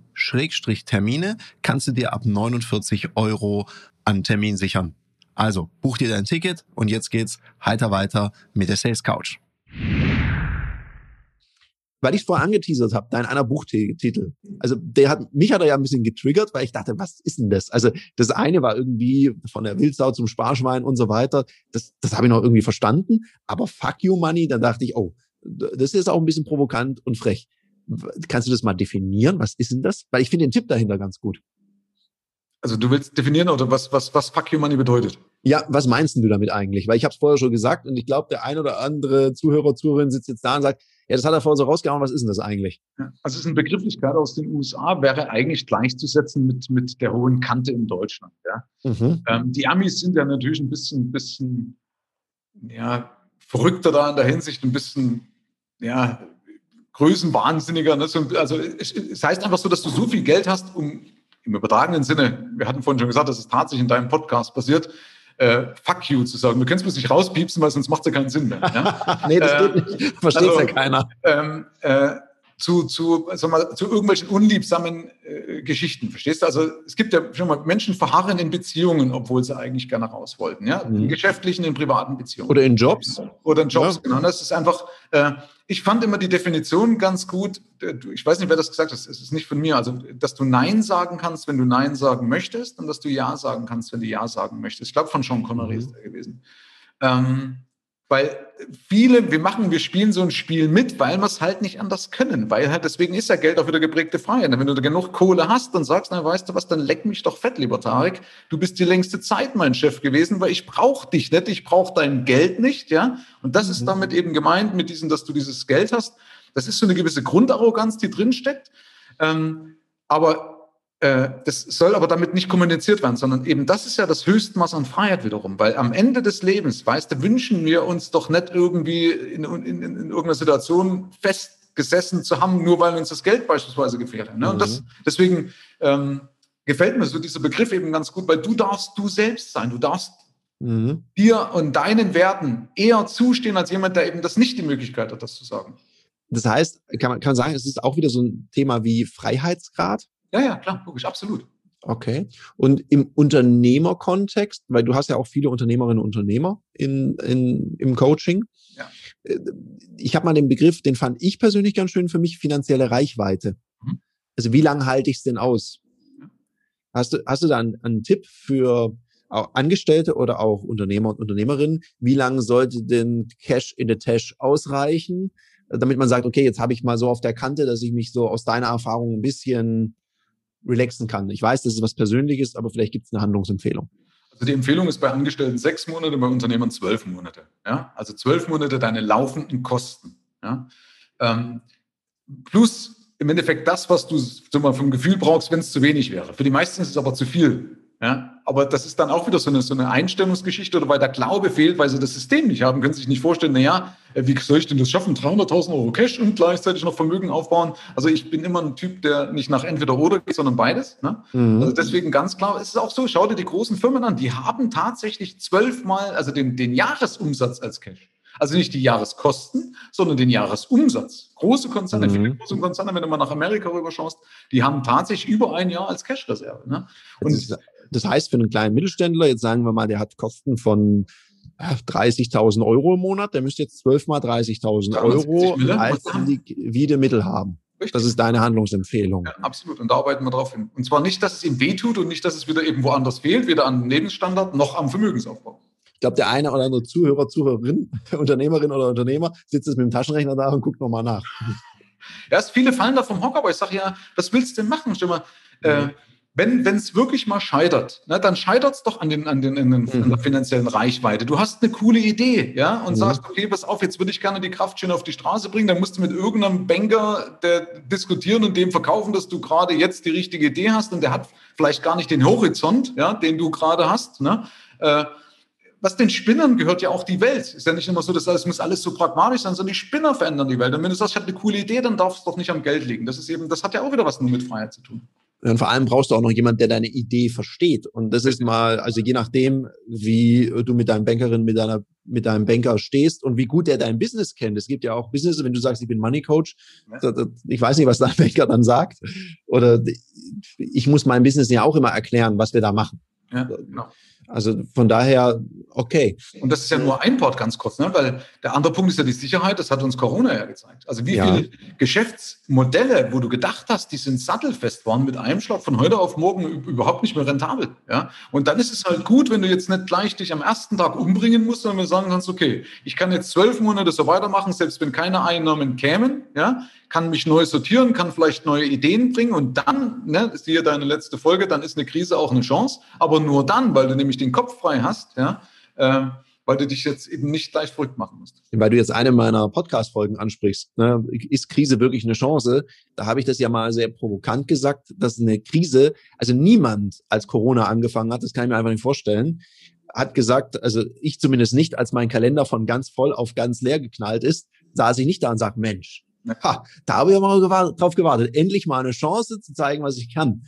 Schrägstrich Termine kannst du dir ab 49 Euro an Termin sichern. Also buch dir dein Ticket und jetzt geht's heiter weiter mit der Sales Couch. Weil ich vorher angeteasert habe, dein einer Buchtitel. Also der hat mich hat er ja ein bisschen getriggert, weil ich dachte, was ist denn das? Also das eine war irgendwie von der Wildsau zum Sparschwein und so weiter. Das, das habe ich noch irgendwie verstanden. Aber Fuck You Money, da dachte ich, oh, das ist auch ein bisschen provokant und frech. Kannst du das mal definieren? Was ist denn das? Weil ich finde den Tipp dahinter ganz gut. Also du willst definieren oder was, was, was Fuck You Money bedeutet? Ja, was meinst du damit eigentlich? Weil ich habe es vorher schon gesagt und ich glaube, der ein oder andere Zuhörer, Zuhörerin sitzt jetzt da und sagt, ja, das hat er vorher so rausgehauen, was ist denn das eigentlich? Also es ist eine Begrifflichkeit aus den USA, wäre eigentlich gleichzusetzen mit, mit der hohen Kante in Deutschland. Ja? Mhm. Ähm, die Amis sind ja natürlich ein bisschen, bisschen ja, verrückter da in der Hinsicht, ein bisschen ja, Größenwahnsinniger. Ne? Also es heißt einfach so, dass du so viel Geld hast, um im übertragenen Sinne, wir hatten vorhin schon gesagt, dass es tatsächlich in deinem Podcast passiert, äh, fuck you zu sagen. Du kannst es nicht rauspiepsen, weil sonst macht es ja keinen Sinn mehr. Ja? nee, das äh, geht nicht. Versteht also, ja keiner. Ähm, äh, zu, zu, sag mal, zu irgendwelchen unliebsamen äh, Geschichten. Verstehst du? Also es gibt ja schon mal Menschen verharren in Beziehungen, obwohl sie eigentlich gerne raus wollten. Ja? Mhm. In geschäftlichen, in privaten Beziehungen. Oder in Jobs. Oder in Jobs, ja. genau. Das ist einfach, äh, ich fand immer die Definition ganz gut. Ich weiß nicht, wer das gesagt hat. Es ist nicht von mir. Also, dass du Nein sagen kannst, wenn du Nein sagen möchtest und dass du Ja sagen kannst, wenn du Ja sagen möchtest. Ich glaube, von Sean Connery mhm. ist er gewesen. Ähm, weil viele, wir machen, wir spielen so ein Spiel mit, weil wir es halt nicht anders können. Weil halt, deswegen ist ja Geld auch wieder geprägte Freiheit. Wenn du da genug Kohle hast und sagst, na weißt du was, dann leck mich doch fett, lieber Tarek. Du bist die längste Zeit mein Chef gewesen, weil ich brauche dich nicht, ich brauche dein Geld nicht, ja. Und das ist mhm. damit eben gemeint, mit diesem, dass du dieses Geld hast. Das ist so eine gewisse Grundarroganz, die drinsteckt. Ähm, aber das soll aber damit nicht kommuniziert werden, sondern eben das ist ja das Höchstmaß an Freiheit wiederum, weil am Ende des Lebens, weißt du, wünschen wir uns doch nicht irgendwie in, in, in, in irgendeiner Situation festgesessen zu haben, nur weil uns das Geld beispielsweise gefährdet. Ne? Mhm. Und das, deswegen ähm, gefällt mir so dieser Begriff eben ganz gut, weil du darfst du selbst sein, du darfst mhm. dir und deinen Werten eher zustehen als jemand, der eben das nicht die Möglichkeit hat, das zu sagen. Das heißt, kann man, kann man sagen, es ist auch wieder so ein Thema wie Freiheitsgrad? Ja, ja, klar, logisch, absolut. Okay. Und im Unternehmerkontext, weil du hast ja auch viele Unternehmerinnen und Unternehmer in, in, im Coaching. Ja. Äh, ich habe mal den Begriff, den fand ich persönlich ganz schön für mich, finanzielle Reichweite. Mhm. Also wie lange halte ich es denn aus? Ja. Hast, du, hast du da einen, einen Tipp für Angestellte oder auch Unternehmer und Unternehmerinnen? Wie lange sollte denn Cash in the Tash ausreichen, damit man sagt, okay, jetzt habe ich mal so auf der Kante, dass ich mich so aus deiner Erfahrung ein bisschen relaxen kann. Ich weiß, das ist was Persönliches, aber vielleicht gibt es eine Handlungsempfehlung. Also die Empfehlung ist bei Angestellten sechs Monate, bei Unternehmern zwölf Monate. Ja? Also zwölf Monate deine laufenden Kosten. Ja? Ähm, plus im Endeffekt das, was du vom Gefühl brauchst, wenn es zu wenig wäre. Für die meisten ist es aber zu viel. Ja, aber das ist dann auch wieder so eine, so eine Einstellungsgeschichte oder weil der Glaube fehlt, weil sie das System nicht haben, können sich nicht vorstellen, naja, äh, wie soll ich denn das schaffen? 300.000 Euro Cash und gleichzeitig noch Vermögen aufbauen. Also ich bin immer ein Typ, der nicht nach entweder oder geht, sondern beides. Ne? Mhm. Also deswegen ganz klar, es ist auch so, schau dir die großen Firmen an, die haben tatsächlich zwölfmal, also den, den Jahresumsatz als Cash. Also nicht die Jahreskosten, sondern den Jahresumsatz. Große Konzerne, mhm. viele große Konzerne, wenn du mal nach Amerika rüber schaust, die haben tatsächlich über ein Jahr als Cash-Reserve. Ne? Und das heißt, für einen kleinen Mittelständler, jetzt sagen wir mal, der hat Kosten von 30.000 Euro im Monat, der müsste jetzt 12 mal 30.000 Euro als liquide Mittel haben. Richtig. Das ist deine Handlungsempfehlung. Ja, absolut. Und da arbeiten wir drauf hin. Und zwar nicht, dass es ihm wehtut und nicht, dass es wieder eben woanders fehlt, weder am Lebensstandard noch am Vermögensaufbau. Ich glaube, der eine oder andere Zuhörer, Zuhörerin, Unternehmerin oder Unternehmer sitzt jetzt mit dem Taschenrechner da und guckt nochmal nach. Ja, viele fallen da vom Hocker, aber ich sage ja, was willst du denn machen? Stell mal, äh, wenn es wirklich mal scheitert, ne, dann scheitert es doch an, den, an, den, an, den, mhm. an der finanziellen Reichweite. Du hast eine coole Idee, ja, und mhm. sagst, okay, pass auf, jetzt würde ich gerne die Kraft schön auf die Straße bringen. Dann musst du mit irgendeinem Banker der diskutieren und dem verkaufen, dass du gerade jetzt die richtige Idee hast und der hat vielleicht gar nicht den Horizont, ja, den du gerade hast. Ne? Äh, was den Spinnern gehört ja auch die Welt. Ist ja nicht immer so, dass es muss alles so pragmatisch sein, sondern die Spinner verändern die Welt. Und wenn du sagst, ich habe eine coole Idee, dann darf es doch nicht am Geld liegen. Das ist eben, das hat ja auch wieder was nur mit Freiheit zu tun. Und vor allem brauchst du auch noch jemand, der deine Idee versteht. Und das ist mal, also je nachdem, wie du mit deinem Bankerin, mit deiner, mit deinem Banker stehst und wie gut der dein Business kennt. Es gibt ja auch Business, wenn du sagst, ich bin Money Coach, ich weiß nicht, was dein Banker dann sagt. Oder ich muss mein Business ja auch immer erklären, was wir da machen. Ja, genau. Also von daher, okay. Und das ist ja nur ein Port ganz kurz, ne? weil der andere Punkt ist ja die Sicherheit, das hat uns Corona ja gezeigt. Also wie ja. viele Geschäftsmodelle, wo du gedacht hast, die sind sattelfest, waren mit einem Schlag von heute auf morgen überhaupt nicht mehr rentabel. Ja? Und dann ist es halt gut, wenn du jetzt nicht gleich dich am ersten Tag umbringen musst, sondern sagen kannst, okay, ich kann jetzt zwölf Monate so weitermachen, selbst wenn keine Einnahmen kämen, ja, kann mich neu sortieren, kann vielleicht neue Ideen bringen und dann, ne, ist hier deine letzte Folge, dann ist eine Krise auch eine Chance, aber nur dann, weil du nämlich den Kopf frei hast, ja, äh, weil du dich jetzt eben nicht gleich verrückt machen musst. Weil du jetzt eine meiner Podcast-Folgen ansprichst, ne, ist Krise wirklich eine Chance? Da habe ich das ja mal sehr provokant gesagt, dass eine Krise, also niemand, als Corona angefangen hat, das kann ich mir einfach nicht vorstellen, hat gesagt, also ich zumindest nicht, als mein Kalender von ganz voll auf ganz leer geknallt ist, saß ich nicht da und sagte, Mensch, Ha, da habe ich mal gewartet, drauf gewartet. Endlich mal eine Chance zu zeigen, was ich kann.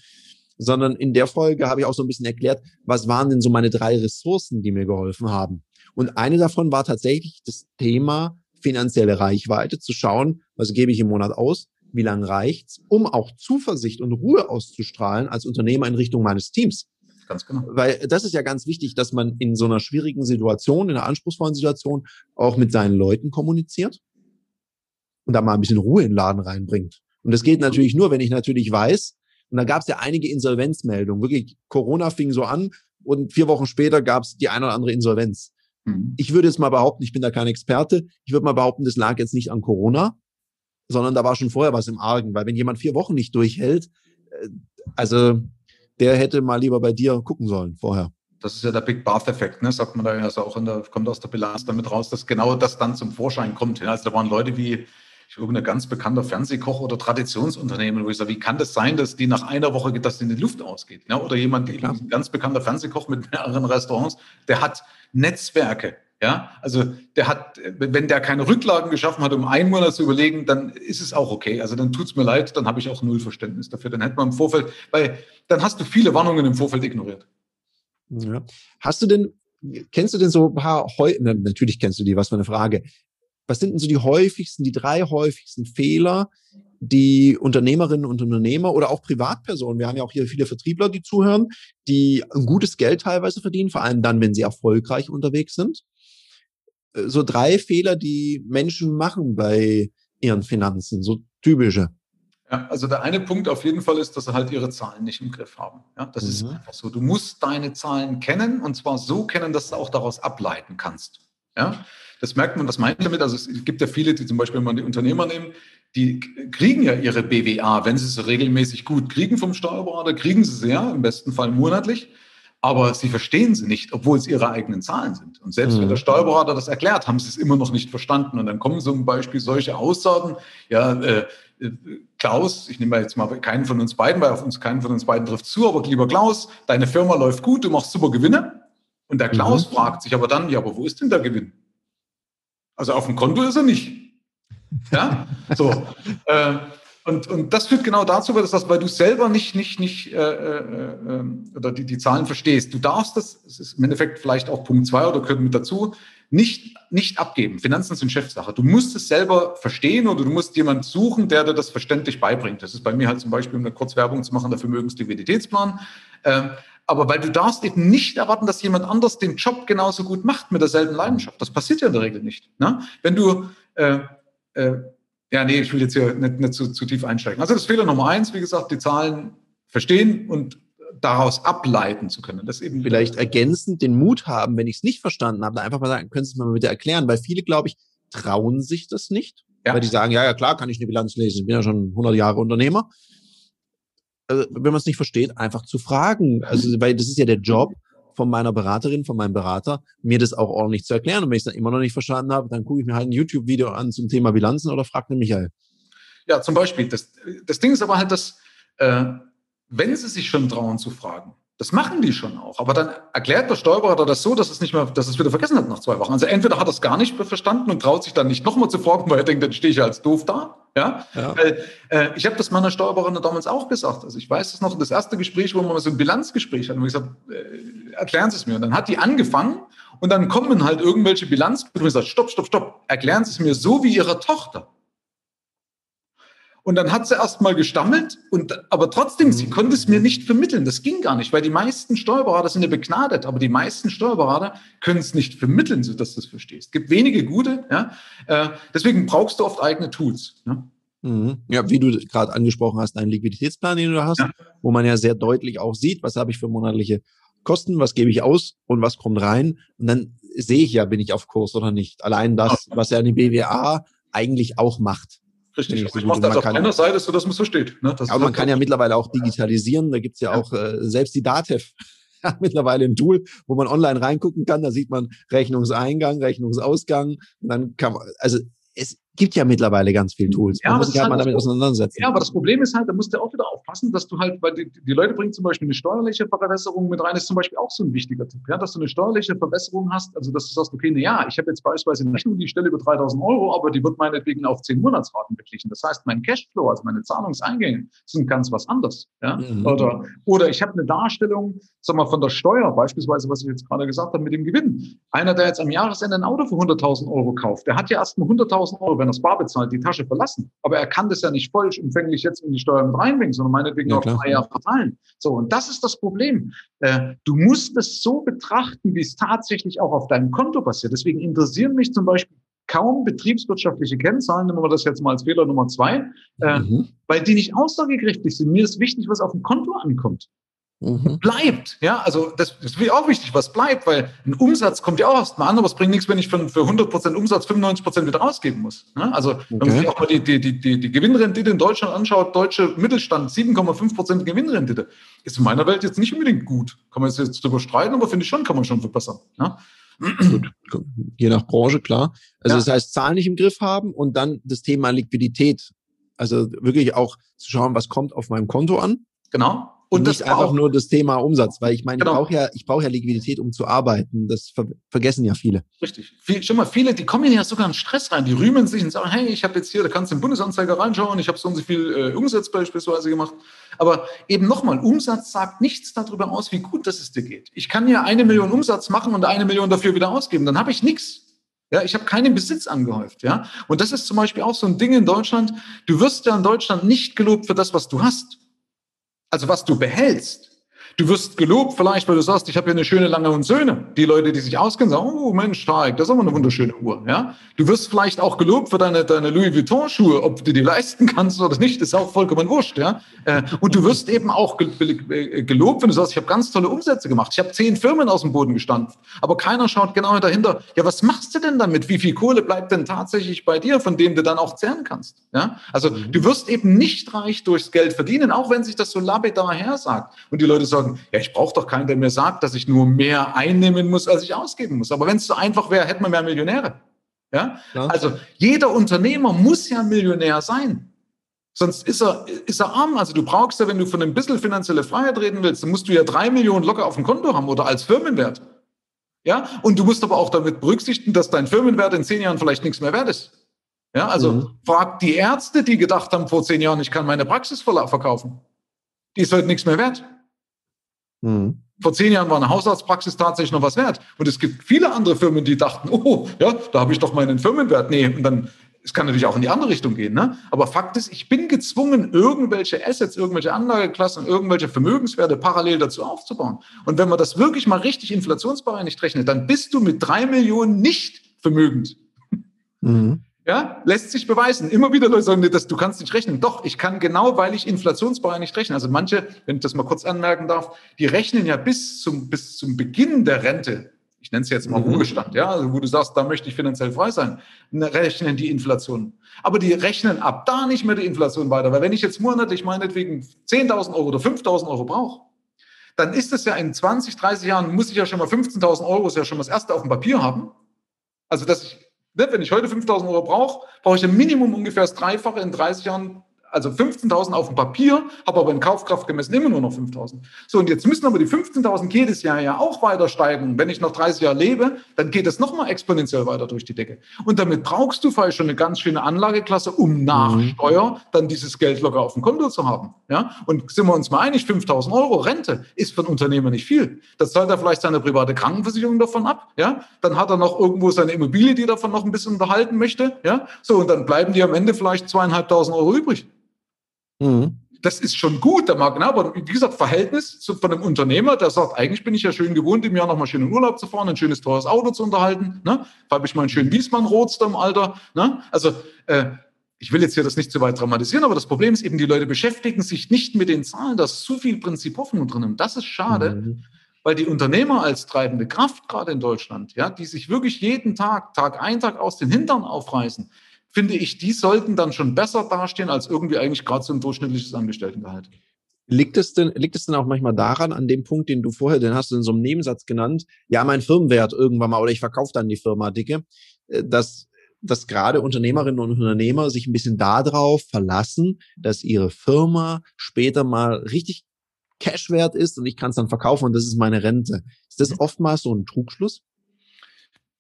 Sondern in der Folge habe ich auch so ein bisschen erklärt, was waren denn so meine drei Ressourcen, die mir geholfen haben. Und eine davon war tatsächlich das Thema finanzielle Reichweite, zu schauen, was gebe ich im Monat aus, wie lange reicht's, um auch Zuversicht und Ruhe auszustrahlen als Unternehmer in Richtung meines Teams. Ganz genau. Weil das ist ja ganz wichtig, dass man in so einer schwierigen Situation, in einer anspruchsvollen Situation auch mit seinen Leuten kommuniziert und da mal ein bisschen Ruhe in den Laden reinbringt. Und das geht natürlich nur, wenn ich natürlich weiß, und da gab es ja einige Insolvenzmeldungen. Wirklich, Corona fing so an und vier Wochen später gab es die eine oder andere Insolvenz. Mhm. Ich würde jetzt mal behaupten, ich bin da kein Experte, ich würde mal behaupten, das lag jetzt nicht an Corona, sondern da war schon vorher was im Argen, weil wenn jemand vier Wochen nicht durchhält, äh, also der hätte mal lieber bei dir gucken sollen vorher. Das ist ja der Big Bath-Effekt, ne? sagt man da ja also auch in der, kommt aus der Bilanz damit raus, dass genau das dann zum Vorschein kommt. Also da waren Leute wie irgendein ganz bekannter Fernsehkoch oder Traditionsunternehmen, wo ich sage, wie kann das sein, dass die nach einer Woche, dass in die Luft ausgeht? Ja, oder jemand, ja, ein ganz bekannter Fernsehkoch mit mehreren Restaurants, der hat Netzwerke. Ja, also der hat, wenn der keine Rücklagen geschaffen hat, um einen Monat zu überlegen, dann ist es auch okay. Also dann tut es mir leid, dann habe ich auch null Verständnis dafür. Dann hätte man im Vorfeld, weil dann hast du viele Warnungen im Vorfeld ignoriert. Ja. Hast du denn, kennst du denn so ein paar, Na, natürlich kennst du die, was für eine Frage was sind denn so die häufigsten, die drei häufigsten Fehler, die Unternehmerinnen und Unternehmer oder auch Privatpersonen, wir haben ja auch hier viele Vertriebler, die zuhören, die ein gutes Geld teilweise verdienen, vor allem dann, wenn sie erfolgreich unterwegs sind. Äh, so drei Fehler, die Menschen machen bei ihren Finanzen, so typische. Ja, also der eine Punkt auf jeden Fall ist, dass sie halt ihre Zahlen nicht im Griff haben. Ja, das mhm. ist einfach so. Du musst deine Zahlen kennen und zwar so kennen, dass du auch daraus ableiten kannst. Ja, das merkt man, was meint damit? Also es gibt ja viele, die zum Beispiel, wenn man die Unternehmer nehmen, die kriegen ja ihre BWA, wenn sie es regelmäßig gut kriegen vom Steuerberater, kriegen sie sie ja, im besten Fall monatlich. Aber sie verstehen sie nicht, obwohl es ihre eigenen Zahlen sind. Und selbst mhm. wenn der Steuerberater das erklärt, haben sie es immer noch nicht verstanden. Und dann kommen zum Beispiel solche Aussagen, ja, äh, äh Klaus, ich nehme jetzt mal keinen von uns beiden, weil auf uns keinen von uns beiden trifft zu, aber lieber Klaus, deine Firma läuft gut, du machst super Gewinne. Und der Klaus mhm. fragt sich aber dann, ja, aber wo ist denn der Gewinn? Also auf dem Konto ist er nicht. Ja, so. äh, und, und das führt genau dazu, dass das, weil du selber nicht, nicht, nicht, äh, äh, ähm, oder die, die Zahlen verstehst. Du darfst das, das ist im Endeffekt vielleicht auch Punkt zwei oder gehört mit dazu, nicht, nicht abgeben. Finanzen sind Chefsache. Du musst es selber verstehen oder du musst jemanden suchen, der dir das verständlich beibringt. Das ist bei mir halt zum Beispiel, um eine Kurzwerbung zu machen, der Vermögensliquiditätsplan. Ähm, aber weil du darfst eben nicht erwarten, dass jemand anders den Job genauso gut macht mit derselben Leidenschaft. Das passiert ja in der Regel nicht. Ne? Wenn du, äh, äh, ja, nee, ich will jetzt hier nicht, nicht zu, zu tief einsteigen. Also das Fehler Nummer eins, wie gesagt, die Zahlen verstehen und daraus ableiten zu können. Das eben vielleicht ergänzend den Mut haben, wenn ich es nicht verstanden habe, einfach mal sagen, können Sie es mal bitte erklären, weil viele, glaube ich, trauen sich das nicht, ja. weil die sagen, ja, ja, klar, kann ich eine Bilanz lesen, ich bin ja schon 100 Jahre Unternehmer also, wenn man es nicht versteht, einfach zu fragen. Also, weil das ist ja der Job von meiner Beraterin, von meinem Berater, mir das auch ordentlich zu erklären. Und wenn ich es dann immer noch nicht verstanden habe, dann gucke ich mir halt ein YouTube-Video an zum Thema Bilanzen oder frage den Michael. Ja, zum Beispiel. Das, das Ding ist aber halt, dass, äh, wenn sie sich schon trauen zu fragen, das machen die schon auch. Aber dann erklärt der Steuerberater das so, dass es nicht mehr, dass es wieder vergessen hat nach zwei Wochen. Also entweder hat er es gar nicht verstanden und traut sich dann nicht nochmal zu fragen, weil er denkt, dann stehe ich ja als doof da. Ja. ja. Weil, äh, ich habe das meiner Steuerberaterin damals auch gesagt. Also ich weiß es noch, das erste Gespräch, wo wir so ein Bilanzgespräch hatten, wo ich gesagt, äh, erklären Sie es mir. Und dann hat die angefangen und dann kommen halt irgendwelche Bilanz und ich sage, stopp, stopp, stopp, erklären Sie es mir so wie Ihre Tochter. Und dann hat sie erst mal gestammelt, und, aber trotzdem, sie mhm. konnte es mir nicht vermitteln. Das ging gar nicht, weil die meisten Steuerberater sind ja begnadet, aber die meisten Steuerberater können es nicht vermitteln, sodass du es verstehst. Es gibt wenige gute, ja. Äh, deswegen brauchst du oft eigene Tools. Ja, mhm. ja wie du gerade angesprochen hast, einen Liquiditätsplan, den du hast, ja. wo man ja sehr deutlich auch sieht, was habe ich für monatliche Kosten, was gebe ich aus und was kommt rein. Und dann sehe ich ja, bin ich auf Kurs oder nicht. Allein das, was ja eine BWA eigentlich auch macht. Richtig, ich mache das auf kann, einer Seite, so dass man so steht. Ne? aber man kann ja mittlerweile auch digitalisieren. Da gibt's ja, ja. auch äh, selbst die DATEV hat mittlerweile ein Tool, wo man online reingucken kann. Da sieht man Rechnungseingang, Rechnungsausgang. Und dann kann man, also es gibt ja mittlerweile ganz viele Tools. Ja, man muss sich halt mal damit auseinandersetzen. Ja, aber das Problem ist halt, da musst du auch wieder aufpassen, dass du halt, weil die, die Leute bringen zum Beispiel eine steuerliche Verbesserung mit rein, ist zum Beispiel auch so ein wichtiger Tipp, ja, dass du eine steuerliche Verbesserung hast, also dass du sagst, okay, na ja, ich habe jetzt beispielsweise eine Rechnung, die stelle über 3000 Euro, aber die wird meinetwegen auf 10 Monatsraten beglichen. Das heißt, mein Cashflow, also meine Zahlungseingänge, sind ganz was anderes. Ja? Mhm. Oder, oder ich habe eine Darstellung, sag mal, von der Steuer, beispielsweise, was ich jetzt gerade gesagt habe, mit dem Gewinn. Einer, der jetzt am Jahresende ein Auto für 100.000 Euro kauft, der hat ja erst mal 100.000 Euro, wenn er bar bezahlt, die Tasche verlassen. Aber er kann das ja nicht vollumfänglich jetzt in die Steuer mit reinbringen, sondern meinetwegen ja, auf drei Jahre verteilen. So, und das ist das Problem. Äh, du musst es so betrachten, wie es tatsächlich auch auf deinem Konto passiert. Deswegen interessieren mich zum Beispiel kaum betriebswirtschaftliche Kennzahlen, nehmen wir das jetzt mal als Fehler Nummer zwei, äh, mhm. weil die nicht aussagekräftig sind. Mir ist wichtig, was auf dem Konto ankommt mhm. bleibt. Ja, also das, ist auch wichtig, was bleibt, weil ein Umsatz kommt ja auch erstmal an, aber es bringt nichts, wenn ich für, für 100% Umsatz 95% wieder ausgeben muss. Ja, also okay. wenn man sich auch mal die, die, die, die Gewinnrendite in Deutschland anschaut, deutsche Mittelstand 7,5% Gewinnrendite, ist in meiner Welt jetzt nicht unbedingt gut. Kann man jetzt drüber streiten, aber finde ich schon, kann man schon verbessern. Ja? Gut. Je nach Branche, klar. Also ja. das heißt, Zahlen nicht im Griff haben und dann das Thema Liquidität. Also wirklich auch zu schauen, was kommt auf meinem Konto an. Genau. Und, nicht einfach nur das Thema Umsatz, weil ich meine, genau. ich brauche ja, ich brauche ja Liquidität, um zu arbeiten. Das ver vergessen ja viele. Richtig. Viel, schon mal viele, die kommen ja sogar in Stress rein. Die rühmen sich und sagen, hey, ich habe jetzt hier, da kannst du im Bundesanzeiger reinschauen, ich habe so und so viel äh, Umsatz beispielsweise gemacht. Aber eben nochmal, Umsatz sagt nichts darüber aus, wie gut das es dir geht. Ich kann ja eine Million Umsatz machen und eine Million dafür wieder ausgeben. Dann habe ich nichts. Ja, ich habe keinen Besitz angehäuft. Ja, und das ist zum Beispiel auch so ein Ding in Deutschland. Du wirst ja in Deutschland nicht gelobt für das, was du hast also was du behältst. Du wirst gelobt vielleicht, weil du sagst, ich habe hier eine schöne lange und Söhne. Die Leute, die sich auskennen, sagen, oh Mensch, stark, das ist aber eine wunderschöne Uhr. Ja? Du wirst vielleicht auch gelobt für deine, deine Louis Vuitton-Schuhe, ob du die leisten kannst oder nicht, ist auch vollkommen wurscht. Ja? Äh, und du wirst eben auch gelobt, wenn du sagst, ich habe ganz tolle Umsätze gemacht. Ich habe zehn Firmen aus dem Boden gestanden. Aber keiner schaut genau dahinter, ja, was machst du denn damit? Wie viel Kohle bleibt denn tatsächlich bei dir, von dem du dann auch zehren kannst? Ja? Also mhm. du wirst eben nicht reich durchs Geld verdienen, auch wenn sich das so lapidar her sagt. Und die Leute sagen, ja, ich brauche doch keinen, der mir sagt, dass ich nur mehr einnehmen muss, als ich ausgeben muss. Aber wenn es so einfach wäre, hätten wir mehr Millionäre. Ja? ja? Also jeder Unternehmer muss ja Millionär sein. Sonst ist er, ist er arm. Also du brauchst ja, wenn du von ein bisschen finanzielle Freiheit reden willst, dann musst du ja drei Millionen locker auf dem Konto haben oder als Firmenwert. Ja, und du musst aber auch damit berücksichtigen, dass dein Firmenwert in zehn Jahren vielleicht nichts mehr wert ist. Ja, also mhm. frag die Ärzte, die gedacht haben vor zehn Jahren, ich kann meine Praxis verkaufen. Die ist heute nichts mehr wert. Mhm. Vor zehn Jahren war eine Hausarztpraxis tatsächlich noch was wert. Und es gibt viele andere Firmen, die dachten, oh, ja, da habe ich doch meinen Firmenwert. Nee, und dann, es kann natürlich auch in die andere Richtung gehen. Ne? Aber Fakt ist, ich bin gezwungen, irgendwelche Assets, irgendwelche Anlageklassen, irgendwelche Vermögenswerte parallel dazu aufzubauen. Und wenn man das wirklich mal richtig inflationsbereinigt rechnet, dann bist du mit drei Millionen nicht vermögend. Mhm. Ja, lässt sich beweisen. Immer wieder Leute sagen, nee, das, du kannst nicht rechnen. Doch, ich kann genau, weil ich inflationsbereinigt rechne. Also manche, wenn ich das mal kurz anmerken darf, die rechnen ja bis zum, bis zum Beginn der Rente. Ich nenne es jetzt mal mhm. Ruhestand, ja, also wo du sagst, da möchte ich finanziell frei sein, rechnen die Inflation. Aber die rechnen ab da nicht mehr die Inflation weiter, weil wenn ich jetzt monatlich meinetwegen 10.000 Euro oder 5.000 Euro brauche, dann ist es ja in 20, 30 Jahren, muss ich ja schon mal 15.000 Euro, ist ja schon mal das erste auf dem Papier haben. Also, dass ich Ne, wenn ich heute 5000 Euro brauche, brauche ich ein Minimum ungefähr das Dreifache in 30 Jahren also 15.000 auf dem Papier, habe aber in Kaufkraft gemessen immer nur noch 5.000. So, und jetzt müssen aber die 15.000 jedes Jahr ja auch weiter steigen. Wenn ich noch 30 Jahre lebe, dann geht es nochmal exponentiell weiter durch die Decke. Und damit brauchst du vielleicht schon eine ganz schöne Anlageklasse, um nach mhm. Steuer dann dieses Geld locker auf dem Konto zu haben. Ja? Und sind wir uns mal einig, 5.000 Euro Rente ist für einen Unternehmer nicht viel. Das zahlt er vielleicht seine private Krankenversicherung davon ab. Ja? Dann hat er noch irgendwo seine Immobilie, die er davon noch ein bisschen unterhalten möchte. Ja? So, und dann bleiben die am Ende vielleicht zweieinhalbtausend Euro übrig. Mhm. Das ist schon gut, der mag, ne? aber wie gesagt, Verhältnis zu, von einem Unternehmer, der sagt, eigentlich bin ich ja schön gewohnt, im Jahr nochmal schön in Urlaub zu fahren, ein schönes, teures Auto zu unterhalten. Ne? habe ich mal einen schönen Wiesmann-Roadster im Alter. Ne? Also, äh, ich will jetzt hier das nicht zu weit dramatisieren, aber das Problem ist eben, die Leute beschäftigen sich nicht mit den Zahlen. Da ist zu viel Prinzip Hoffnung drin. Und das ist schade, mhm. weil die Unternehmer als treibende Kraft, gerade in Deutschland, ja, die sich wirklich jeden Tag, Tag ein, Tag aus den Hintern aufreißen, finde ich, die sollten dann schon besser dastehen als irgendwie eigentlich gerade so ein durchschnittliches Angestelltengehalt. Liegt es denn, liegt es denn auch manchmal daran, an dem Punkt, den du vorher, den hast du in so einem Nebensatz genannt, ja, mein Firmenwert irgendwann mal oder ich verkaufe dann die Firma dicke, äh, dass, dass gerade Unternehmerinnen und Unternehmer sich ein bisschen darauf verlassen, dass ihre Firma später mal richtig Cash wert ist und ich kann es dann verkaufen und das ist meine Rente. Ist das mhm. oftmals so ein Trugschluss?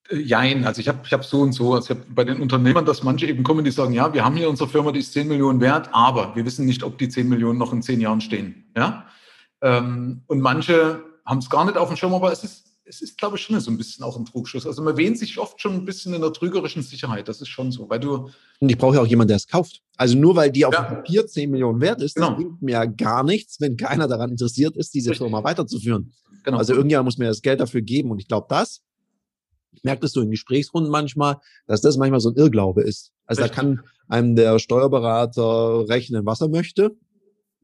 Äh, jein, also ich habe ich hab so und so. Also ich habe bei den Unternehmern, dass manche eben kommen, die sagen, ja, wir haben hier unsere Firma, die ist 10 Millionen wert, aber wir wissen nicht, ob die 10 Millionen noch in 10 Jahren stehen. Ja? Ähm, und manche haben es gar nicht auf dem Schirm, aber es ist, es ist, glaube ich, schon so ein bisschen auch ein Trugschuss. Also man wähnt sich oft schon ein bisschen in der trügerischen Sicherheit. Das ist schon so, weil du. Und ich brauche ja auch jemanden, der es kauft. Also nur weil die auf ja. dem Papier 10 Millionen wert ist, genau. bringt mir ja gar nichts, wenn keiner daran interessiert ist, diese Richtig. Firma weiterzuführen. Genau. Also irgendjemand muss mir das Geld dafür geben. Und ich glaube, das das so in Gesprächsrunden manchmal, dass das manchmal so ein Irrglaube ist. Also Richtig. da kann einem der Steuerberater rechnen, was er möchte.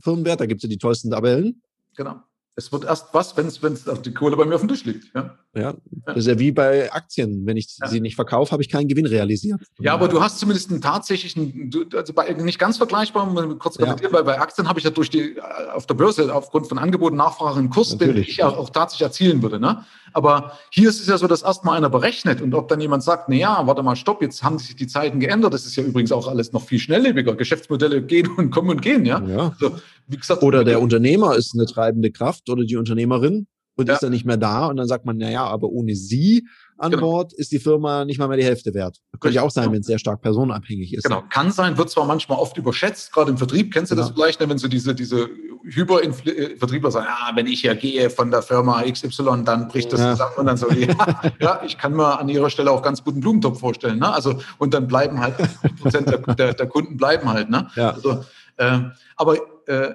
Firmenwert, da gibt es ja die tollsten Tabellen. Genau. Es wird erst was, wenn es die Kohle bei mir auf dem Tisch liegt. Ja, ja das ist ja wie bei Aktien. Wenn ich ja. sie nicht verkaufe, habe ich keinen Gewinn realisiert. Ja, aber du hast zumindest einen tatsächlichen, also bei, nicht ganz vergleichbar, kurz kommentieren, ja. weil bei Aktien habe ich ja durch die, auf der Börse aufgrund von Angebot und Nachfrage einen Kurs, Natürlich. den ich auch, auch tatsächlich erzielen würde. Ne? Aber hier ist es ja so, dass erstmal einer berechnet und ob dann jemand sagt, na ja, warte mal, stopp, jetzt haben sich die Zeiten geändert. Das ist ja übrigens auch alles noch viel schnelllebiger. Geschäftsmodelle gehen und kommen und gehen, ja. ja. Also, wie gesagt, oder der Unternehmer ist eine treibende Kraft oder die Unternehmerin und ja. ist dann nicht mehr da und dann sagt man, na ja, aber ohne sie an genau. Bord ist die Firma nicht mal mehr die Hälfte wert. Könnte ja auch sein, wenn es sehr stark personenabhängig ist. Genau, kann sein, wird zwar manchmal oft überschätzt, gerade im Vertrieb. Kennst du genau. das vielleicht, wenn so diese, diese Hyper-Vertriebler sagen, ah, wenn ich ja gehe von der Firma XY, dann bricht das ja. zusammen und dann so, ja, ja, ich kann mir an ihrer Stelle auch ganz guten Blumentopf vorstellen. Ne? Also, und dann bleiben halt, Prozent der, der, der, Kunden bleiben halt. Ne? Ja. Also, äh, aber äh,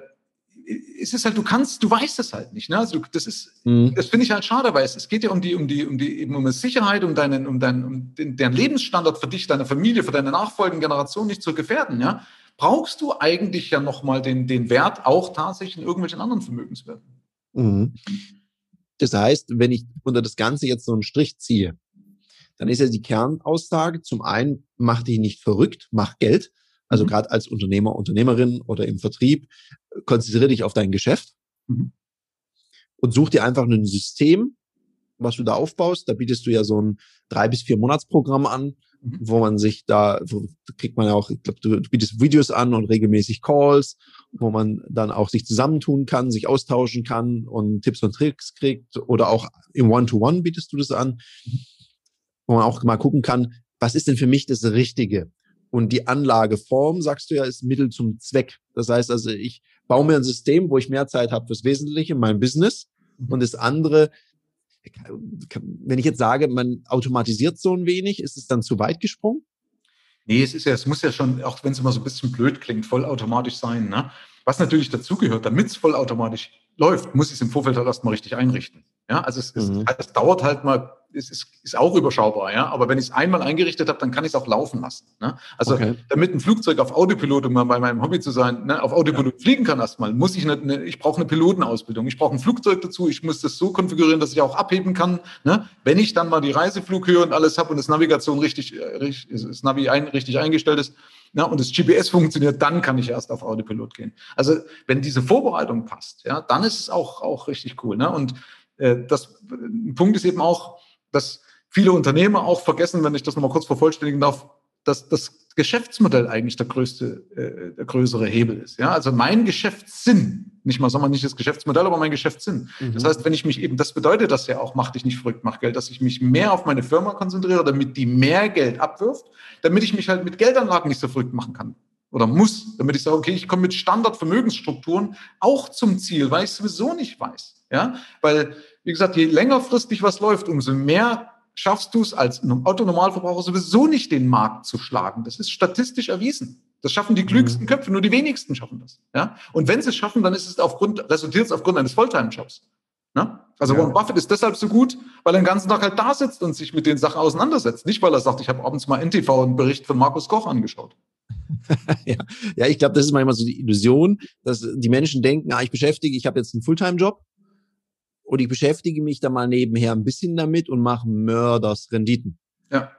es ist halt, du kannst, du weißt es halt nicht. Ne? Also das ist, mhm. das finde ich halt schade, weil es, es geht ja um die, um die, um die, eben um die Sicherheit, um deinen, um deinen, um den, deren Lebensstandard für dich, deine Familie, für deine nachfolgende Generation nicht zu gefährden. Ja? Brauchst du eigentlich ja nochmal den, den Wert auch tatsächlich in irgendwelchen anderen Vermögenswerten? Mhm. Das heißt, wenn ich unter das Ganze jetzt so einen Strich ziehe, dann ist ja die Kernaussage zum einen, mach dich nicht verrückt, mach Geld. Also mhm. gerade als Unternehmer, Unternehmerin oder im Vertrieb, konzentriere dich auf dein Geschäft mhm. und such dir einfach ein System, was du da aufbaust. Da bietest du ja so ein drei bis vier Monatsprogramm an, mhm. wo man sich da, wo kriegt man ja auch, ich glaube, du, du bietest Videos an und regelmäßig Calls, wo man dann auch sich zusammentun kann, sich austauschen kann und Tipps und Tricks kriegt oder auch im One-to-One -One bietest du das an, mhm. wo man auch mal gucken kann, was ist denn für mich das Richtige? Und die Anlageform, sagst du ja, ist Mittel zum Zweck. Das heißt also, ich baue mir ein System, wo ich mehr Zeit habe fürs Wesentliche, mein Business. Mhm. Und das andere, wenn ich jetzt sage, man automatisiert so ein wenig, ist es dann zu weit gesprungen? Nee, es ist ja, es muss ja schon, auch wenn es immer so ein bisschen blöd klingt, vollautomatisch sein. Ne? Was natürlich dazugehört, damit es vollautomatisch läuft, muss ich es im Vorfeld halt erstmal richtig einrichten. Ja, also es, mhm. es, es dauert halt mal ist, ist, ist auch überschaubar, ja. Aber wenn ich es einmal eingerichtet habe, dann kann ich es auch laufen lassen. Ne? Also okay. damit ein Flugzeug auf Autopilot, um mal bei meinem Hobby zu sein, ne, auf Autopilot ja. fliegen kann erstmal, muss ich eine, ich brauche eine Pilotenausbildung. Ich brauche ein Flugzeug dazu. Ich muss das so konfigurieren, dass ich auch abheben kann. Ne? Wenn ich dann mal die Reiseflughöhe und alles habe und das Navigation richtig, äh, richtig das Navi ein, richtig eingestellt ist, ja, und das GPS funktioniert, dann kann ich erst auf Autopilot gehen. Also wenn diese Vorbereitung passt, ja, dann ist es auch, auch richtig cool. Ne? Und das ein Punkt ist eben auch, dass viele Unternehmer auch vergessen, wenn ich das nochmal kurz vervollständigen darf, dass das Geschäftsmodell eigentlich der größte, äh, der größere Hebel ist. Ja, also mein Geschäftssinn, nicht mal, sagen wir nicht das Geschäftsmodell, aber mein Geschäftssinn. Mhm. Das heißt, wenn ich mich eben, das bedeutet das ja auch, mach dich nicht verrückt, mach Geld, dass ich mich mehr auf meine Firma konzentriere, damit die mehr Geld abwirft, damit ich mich halt mit Geldanlagen nicht so verrückt machen kann oder muss, damit ich sage, okay, ich komme mit Standardvermögensstrukturen auch zum Ziel, weil ich sowieso nicht weiß. Ja, weil wie gesagt, je längerfristig was läuft, umso mehr schaffst du es als Autonormalverbraucher sowieso nicht, den Markt zu schlagen. Das ist statistisch erwiesen. Das schaffen die klügsten mhm. Köpfe, nur die wenigsten schaffen das. Ja? Und wenn sie es schaffen, dann ist es aufgrund, resultiert es aufgrund eines Fulltime-Jobs. Ne? Also ja. Warren Buffett ist deshalb so gut, weil er den ganzen Tag halt da sitzt und sich mit den Sachen auseinandersetzt. Nicht, weil er sagt, ich habe abends mal NTV einen Bericht von Markus Koch angeschaut. ja. ja, ich glaube, das ist manchmal so die Illusion, dass die Menschen denken, ah, ich beschäftige, ich habe jetzt einen Fulltime-Job und ich beschäftige mich da mal nebenher ein bisschen damit und mache Mörders Renditen. Ja.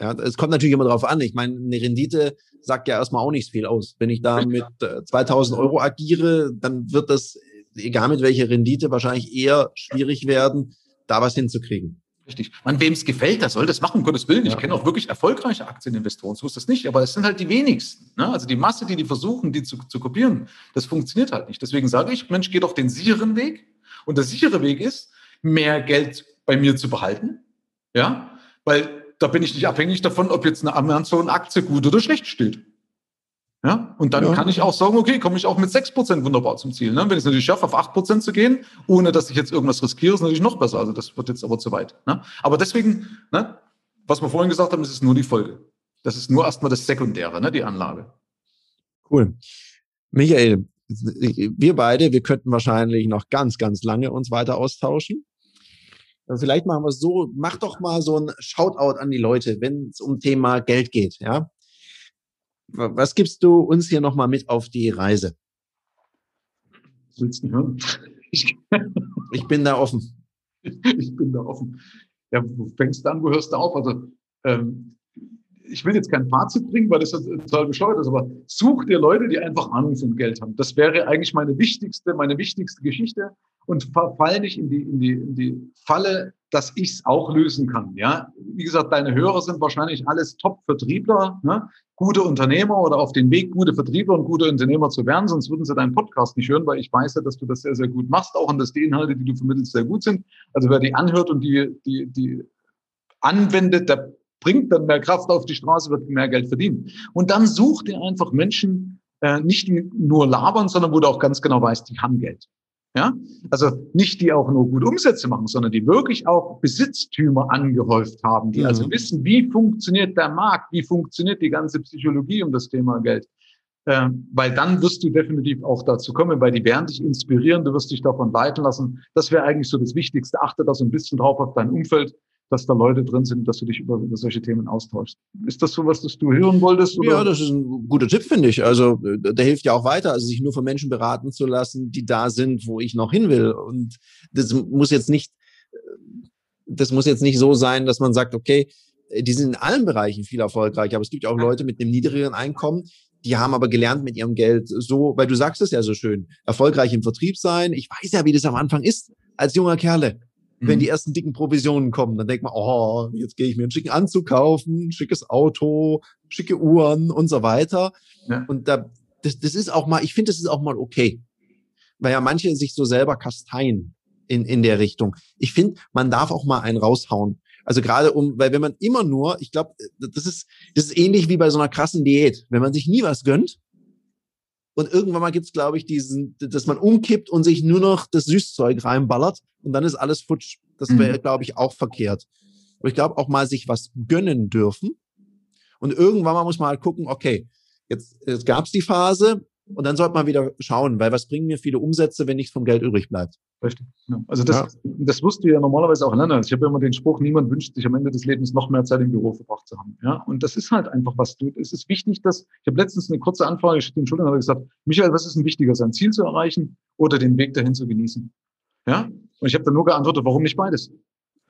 Ja, es kommt natürlich immer drauf an. Ich meine, eine Rendite sagt ja erstmal auch nicht viel aus. Wenn ich da mit äh, 2000 Euro agiere, dann wird das, egal mit welcher Rendite, wahrscheinlich eher schwierig werden, da was hinzukriegen. Richtig. Man, wem es gefällt, der soll das machen, um Gottes Willen. Ich ja. kenne auch wirklich erfolgreiche Aktieninvestoren, so ist das nicht, aber es sind halt die wenigsten. Ne? Also die Masse, die die versuchen, die zu, zu kopieren, das funktioniert halt nicht. Deswegen sage ich, Mensch, geh doch den sicheren Weg, und der sichere Weg ist, mehr Geld bei mir zu behalten. Ja, weil da bin ich nicht abhängig davon, ob jetzt eine Amazon-Aktie gut oder schlecht steht. Ja, und dann ja. kann ich auch sagen, okay, komme ich auch mit 6% wunderbar zum Ziel. Ne? Wenn ich es natürlich schaffe, auf 8% zu gehen, ohne dass ich jetzt irgendwas riskiere, ist natürlich noch besser. Also das wird jetzt aber zu weit. Ne? Aber deswegen, ne, was wir vorhin gesagt haben, das ist nur die Folge. Das ist nur erstmal das Sekundäre, ne, die Anlage. Cool. Michael, wir beide, wir könnten wahrscheinlich noch ganz, ganz lange uns weiter austauschen. Vielleicht machen wir es so, mach doch mal so ein Shoutout an die Leute, wenn es um Thema Geld geht, ja. Was gibst du uns hier nochmal mit auf die Reise? Ich, ich bin da offen. Ich bin da offen. Ja, wo fängst du an, wo hörst du auf? Also ähm, ich will jetzt kein Fazit bringen, weil das total bescheuert ist, aber such dir Leute, die einfach Ahnung von Geld haben. Das wäre eigentlich meine wichtigste, meine wichtigste Geschichte und verfall nicht in die, in die, in die Falle, dass ich es auch lösen kann. Ja, wie gesagt, deine Hörer sind wahrscheinlich alles Top-Vertriebler, ne? gute Unternehmer oder auf dem Weg, gute Vertriebler und gute Unternehmer zu werden, sonst würden sie deinen Podcast nicht hören, weil ich weiß ja, dass du das sehr, sehr gut machst, auch und dass die Inhalte, die du vermittelst, sehr gut sind. Also wer die anhört und die, die, die anwendet, der bringt dann mehr Kraft auf die Straße, wird mehr Geld verdienen. Und dann such dir einfach Menschen, äh, nicht nur labern, sondern wo du auch ganz genau weißt, die haben Geld. Ja, also nicht die auch nur gut Umsätze machen, sondern die wirklich auch Besitztümer angehäuft haben, die also mhm. also wissen, wie funktioniert der Markt, wie funktioniert die ganze Psychologie um das Thema Geld. Ähm, weil dann wirst du definitiv auch dazu kommen, weil die werden dich inspirieren, du wirst dich davon leiten lassen. Das wäre eigentlich so das Wichtigste. Achte da so ein bisschen drauf auf dein Umfeld dass da Leute drin sind, dass du dich über, über solche Themen austauschst. Ist das so was, das du hören wolltest? Oder? Ja, das ist ein guter Tipp, finde ich. Also der hilft ja auch weiter, also sich nur von Menschen beraten zu lassen, die da sind, wo ich noch hin will. Und das muss jetzt nicht, das muss jetzt nicht so sein, dass man sagt, okay, die sind in allen Bereichen viel erfolgreicher, aber es gibt ja auch Leute mit einem niedrigeren Einkommen, die haben aber gelernt mit ihrem Geld so, weil du sagst es ja so schön, erfolgreich im Vertrieb sein. Ich weiß ja, wie das am Anfang ist als junger Kerle wenn die mhm. ersten dicken Provisionen kommen, dann denkt man, oh, jetzt gehe ich mir einen schicken Anzug kaufen, schickes Auto, schicke Uhren und so weiter. Ja. Und da, das, das ist auch mal, ich finde, das ist auch mal okay. Weil ja manche sich so selber kasteien in, in der Richtung. Ich finde, man darf auch mal einen raushauen. Also gerade um, weil wenn man immer nur, ich glaube, das ist, das ist ähnlich wie bei so einer krassen Diät. Wenn man sich nie was gönnt, und irgendwann mal gibt's, glaube ich, diesen, dass man umkippt und sich nur noch das Süßzeug reinballert und dann ist alles futsch. Das wäre, mhm. glaube ich, auch verkehrt. Aber ich glaube auch mal sich was gönnen dürfen. Und irgendwann mal muss man halt gucken, okay, jetzt, jetzt gab's die Phase, und dann sollte man wieder schauen, weil was bringen mir viele Umsätze, wenn nichts vom Geld übrig bleibt? Richtig. Ja. Also das, ja. das wirst du ja normalerweise auch lernen. Ich habe immer den Spruch, niemand wünscht sich am Ende des Lebens noch mehr Zeit im Büro verbracht zu haben. Ja, und das ist halt einfach was du. Es ist wichtig, dass ich habe letztens eine kurze Anfrage geschickt, den Schultern habe gesagt, Michael, was ist denn wichtiger, sein Ziel zu erreichen oder den Weg dahin zu genießen? Ja, und ich habe dann nur geantwortet, warum nicht beides?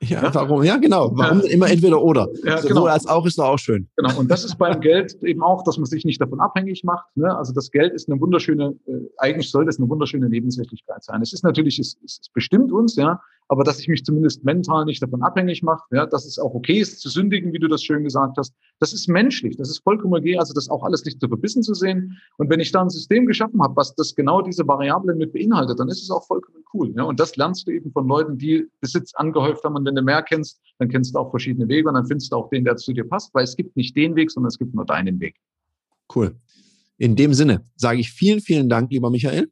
Ja, ja, warum? Ja, genau. Warum ja. immer entweder oder? Ja, Sowohl genau. als auch ist doch auch schön. Genau. Und das ist beim Geld eben auch, dass man sich nicht davon abhängig macht. Ne? Also das Geld ist eine wunderschöne, äh, eigentlich soll das eine wunderschöne Nebensächlichkeit sein. Es ist natürlich, es, es bestimmt uns, ja, aber dass ich mich zumindest mental nicht davon abhängig mache, ja, dass es auch okay ist zu sündigen, wie du das schön gesagt hast, das ist menschlich, das ist vollkommen okay, also das auch alles nicht zu verbissen zu sehen. Und wenn ich da ein System geschaffen habe, was das genau diese Variablen mit beinhaltet, dann ist es auch vollkommen cool. Ja? Und das lernst du eben von Leuten, die Besitz angehäuft haben. Und wenn du mehr kennst, dann kennst du auch verschiedene Wege und dann findest du auch den, der zu dir passt, weil es gibt nicht den Weg, sondern es gibt nur deinen Weg. Cool. In dem Sinne sage ich vielen, vielen Dank, lieber Michael.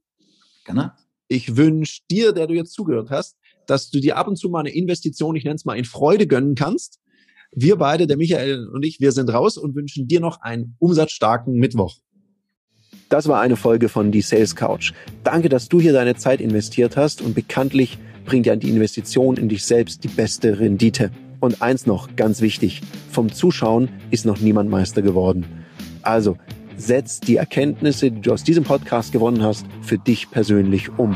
Gerne. Ich wünsche dir, der du jetzt zugehört hast, dass du dir ab und zu mal eine Investition, ich nenne es mal in Freude gönnen kannst. Wir beide, der Michael und ich, wir sind raus und wünschen dir noch einen umsatzstarken Mittwoch. Das war eine Folge von Die Sales Couch. Danke, dass du hier deine Zeit investiert hast und bekanntlich bringt ja die Investition in dich selbst die beste Rendite. Und eins noch, ganz wichtig, vom Zuschauen ist noch niemand Meister geworden. Also, setz die Erkenntnisse, die du aus diesem Podcast gewonnen hast, für dich persönlich um.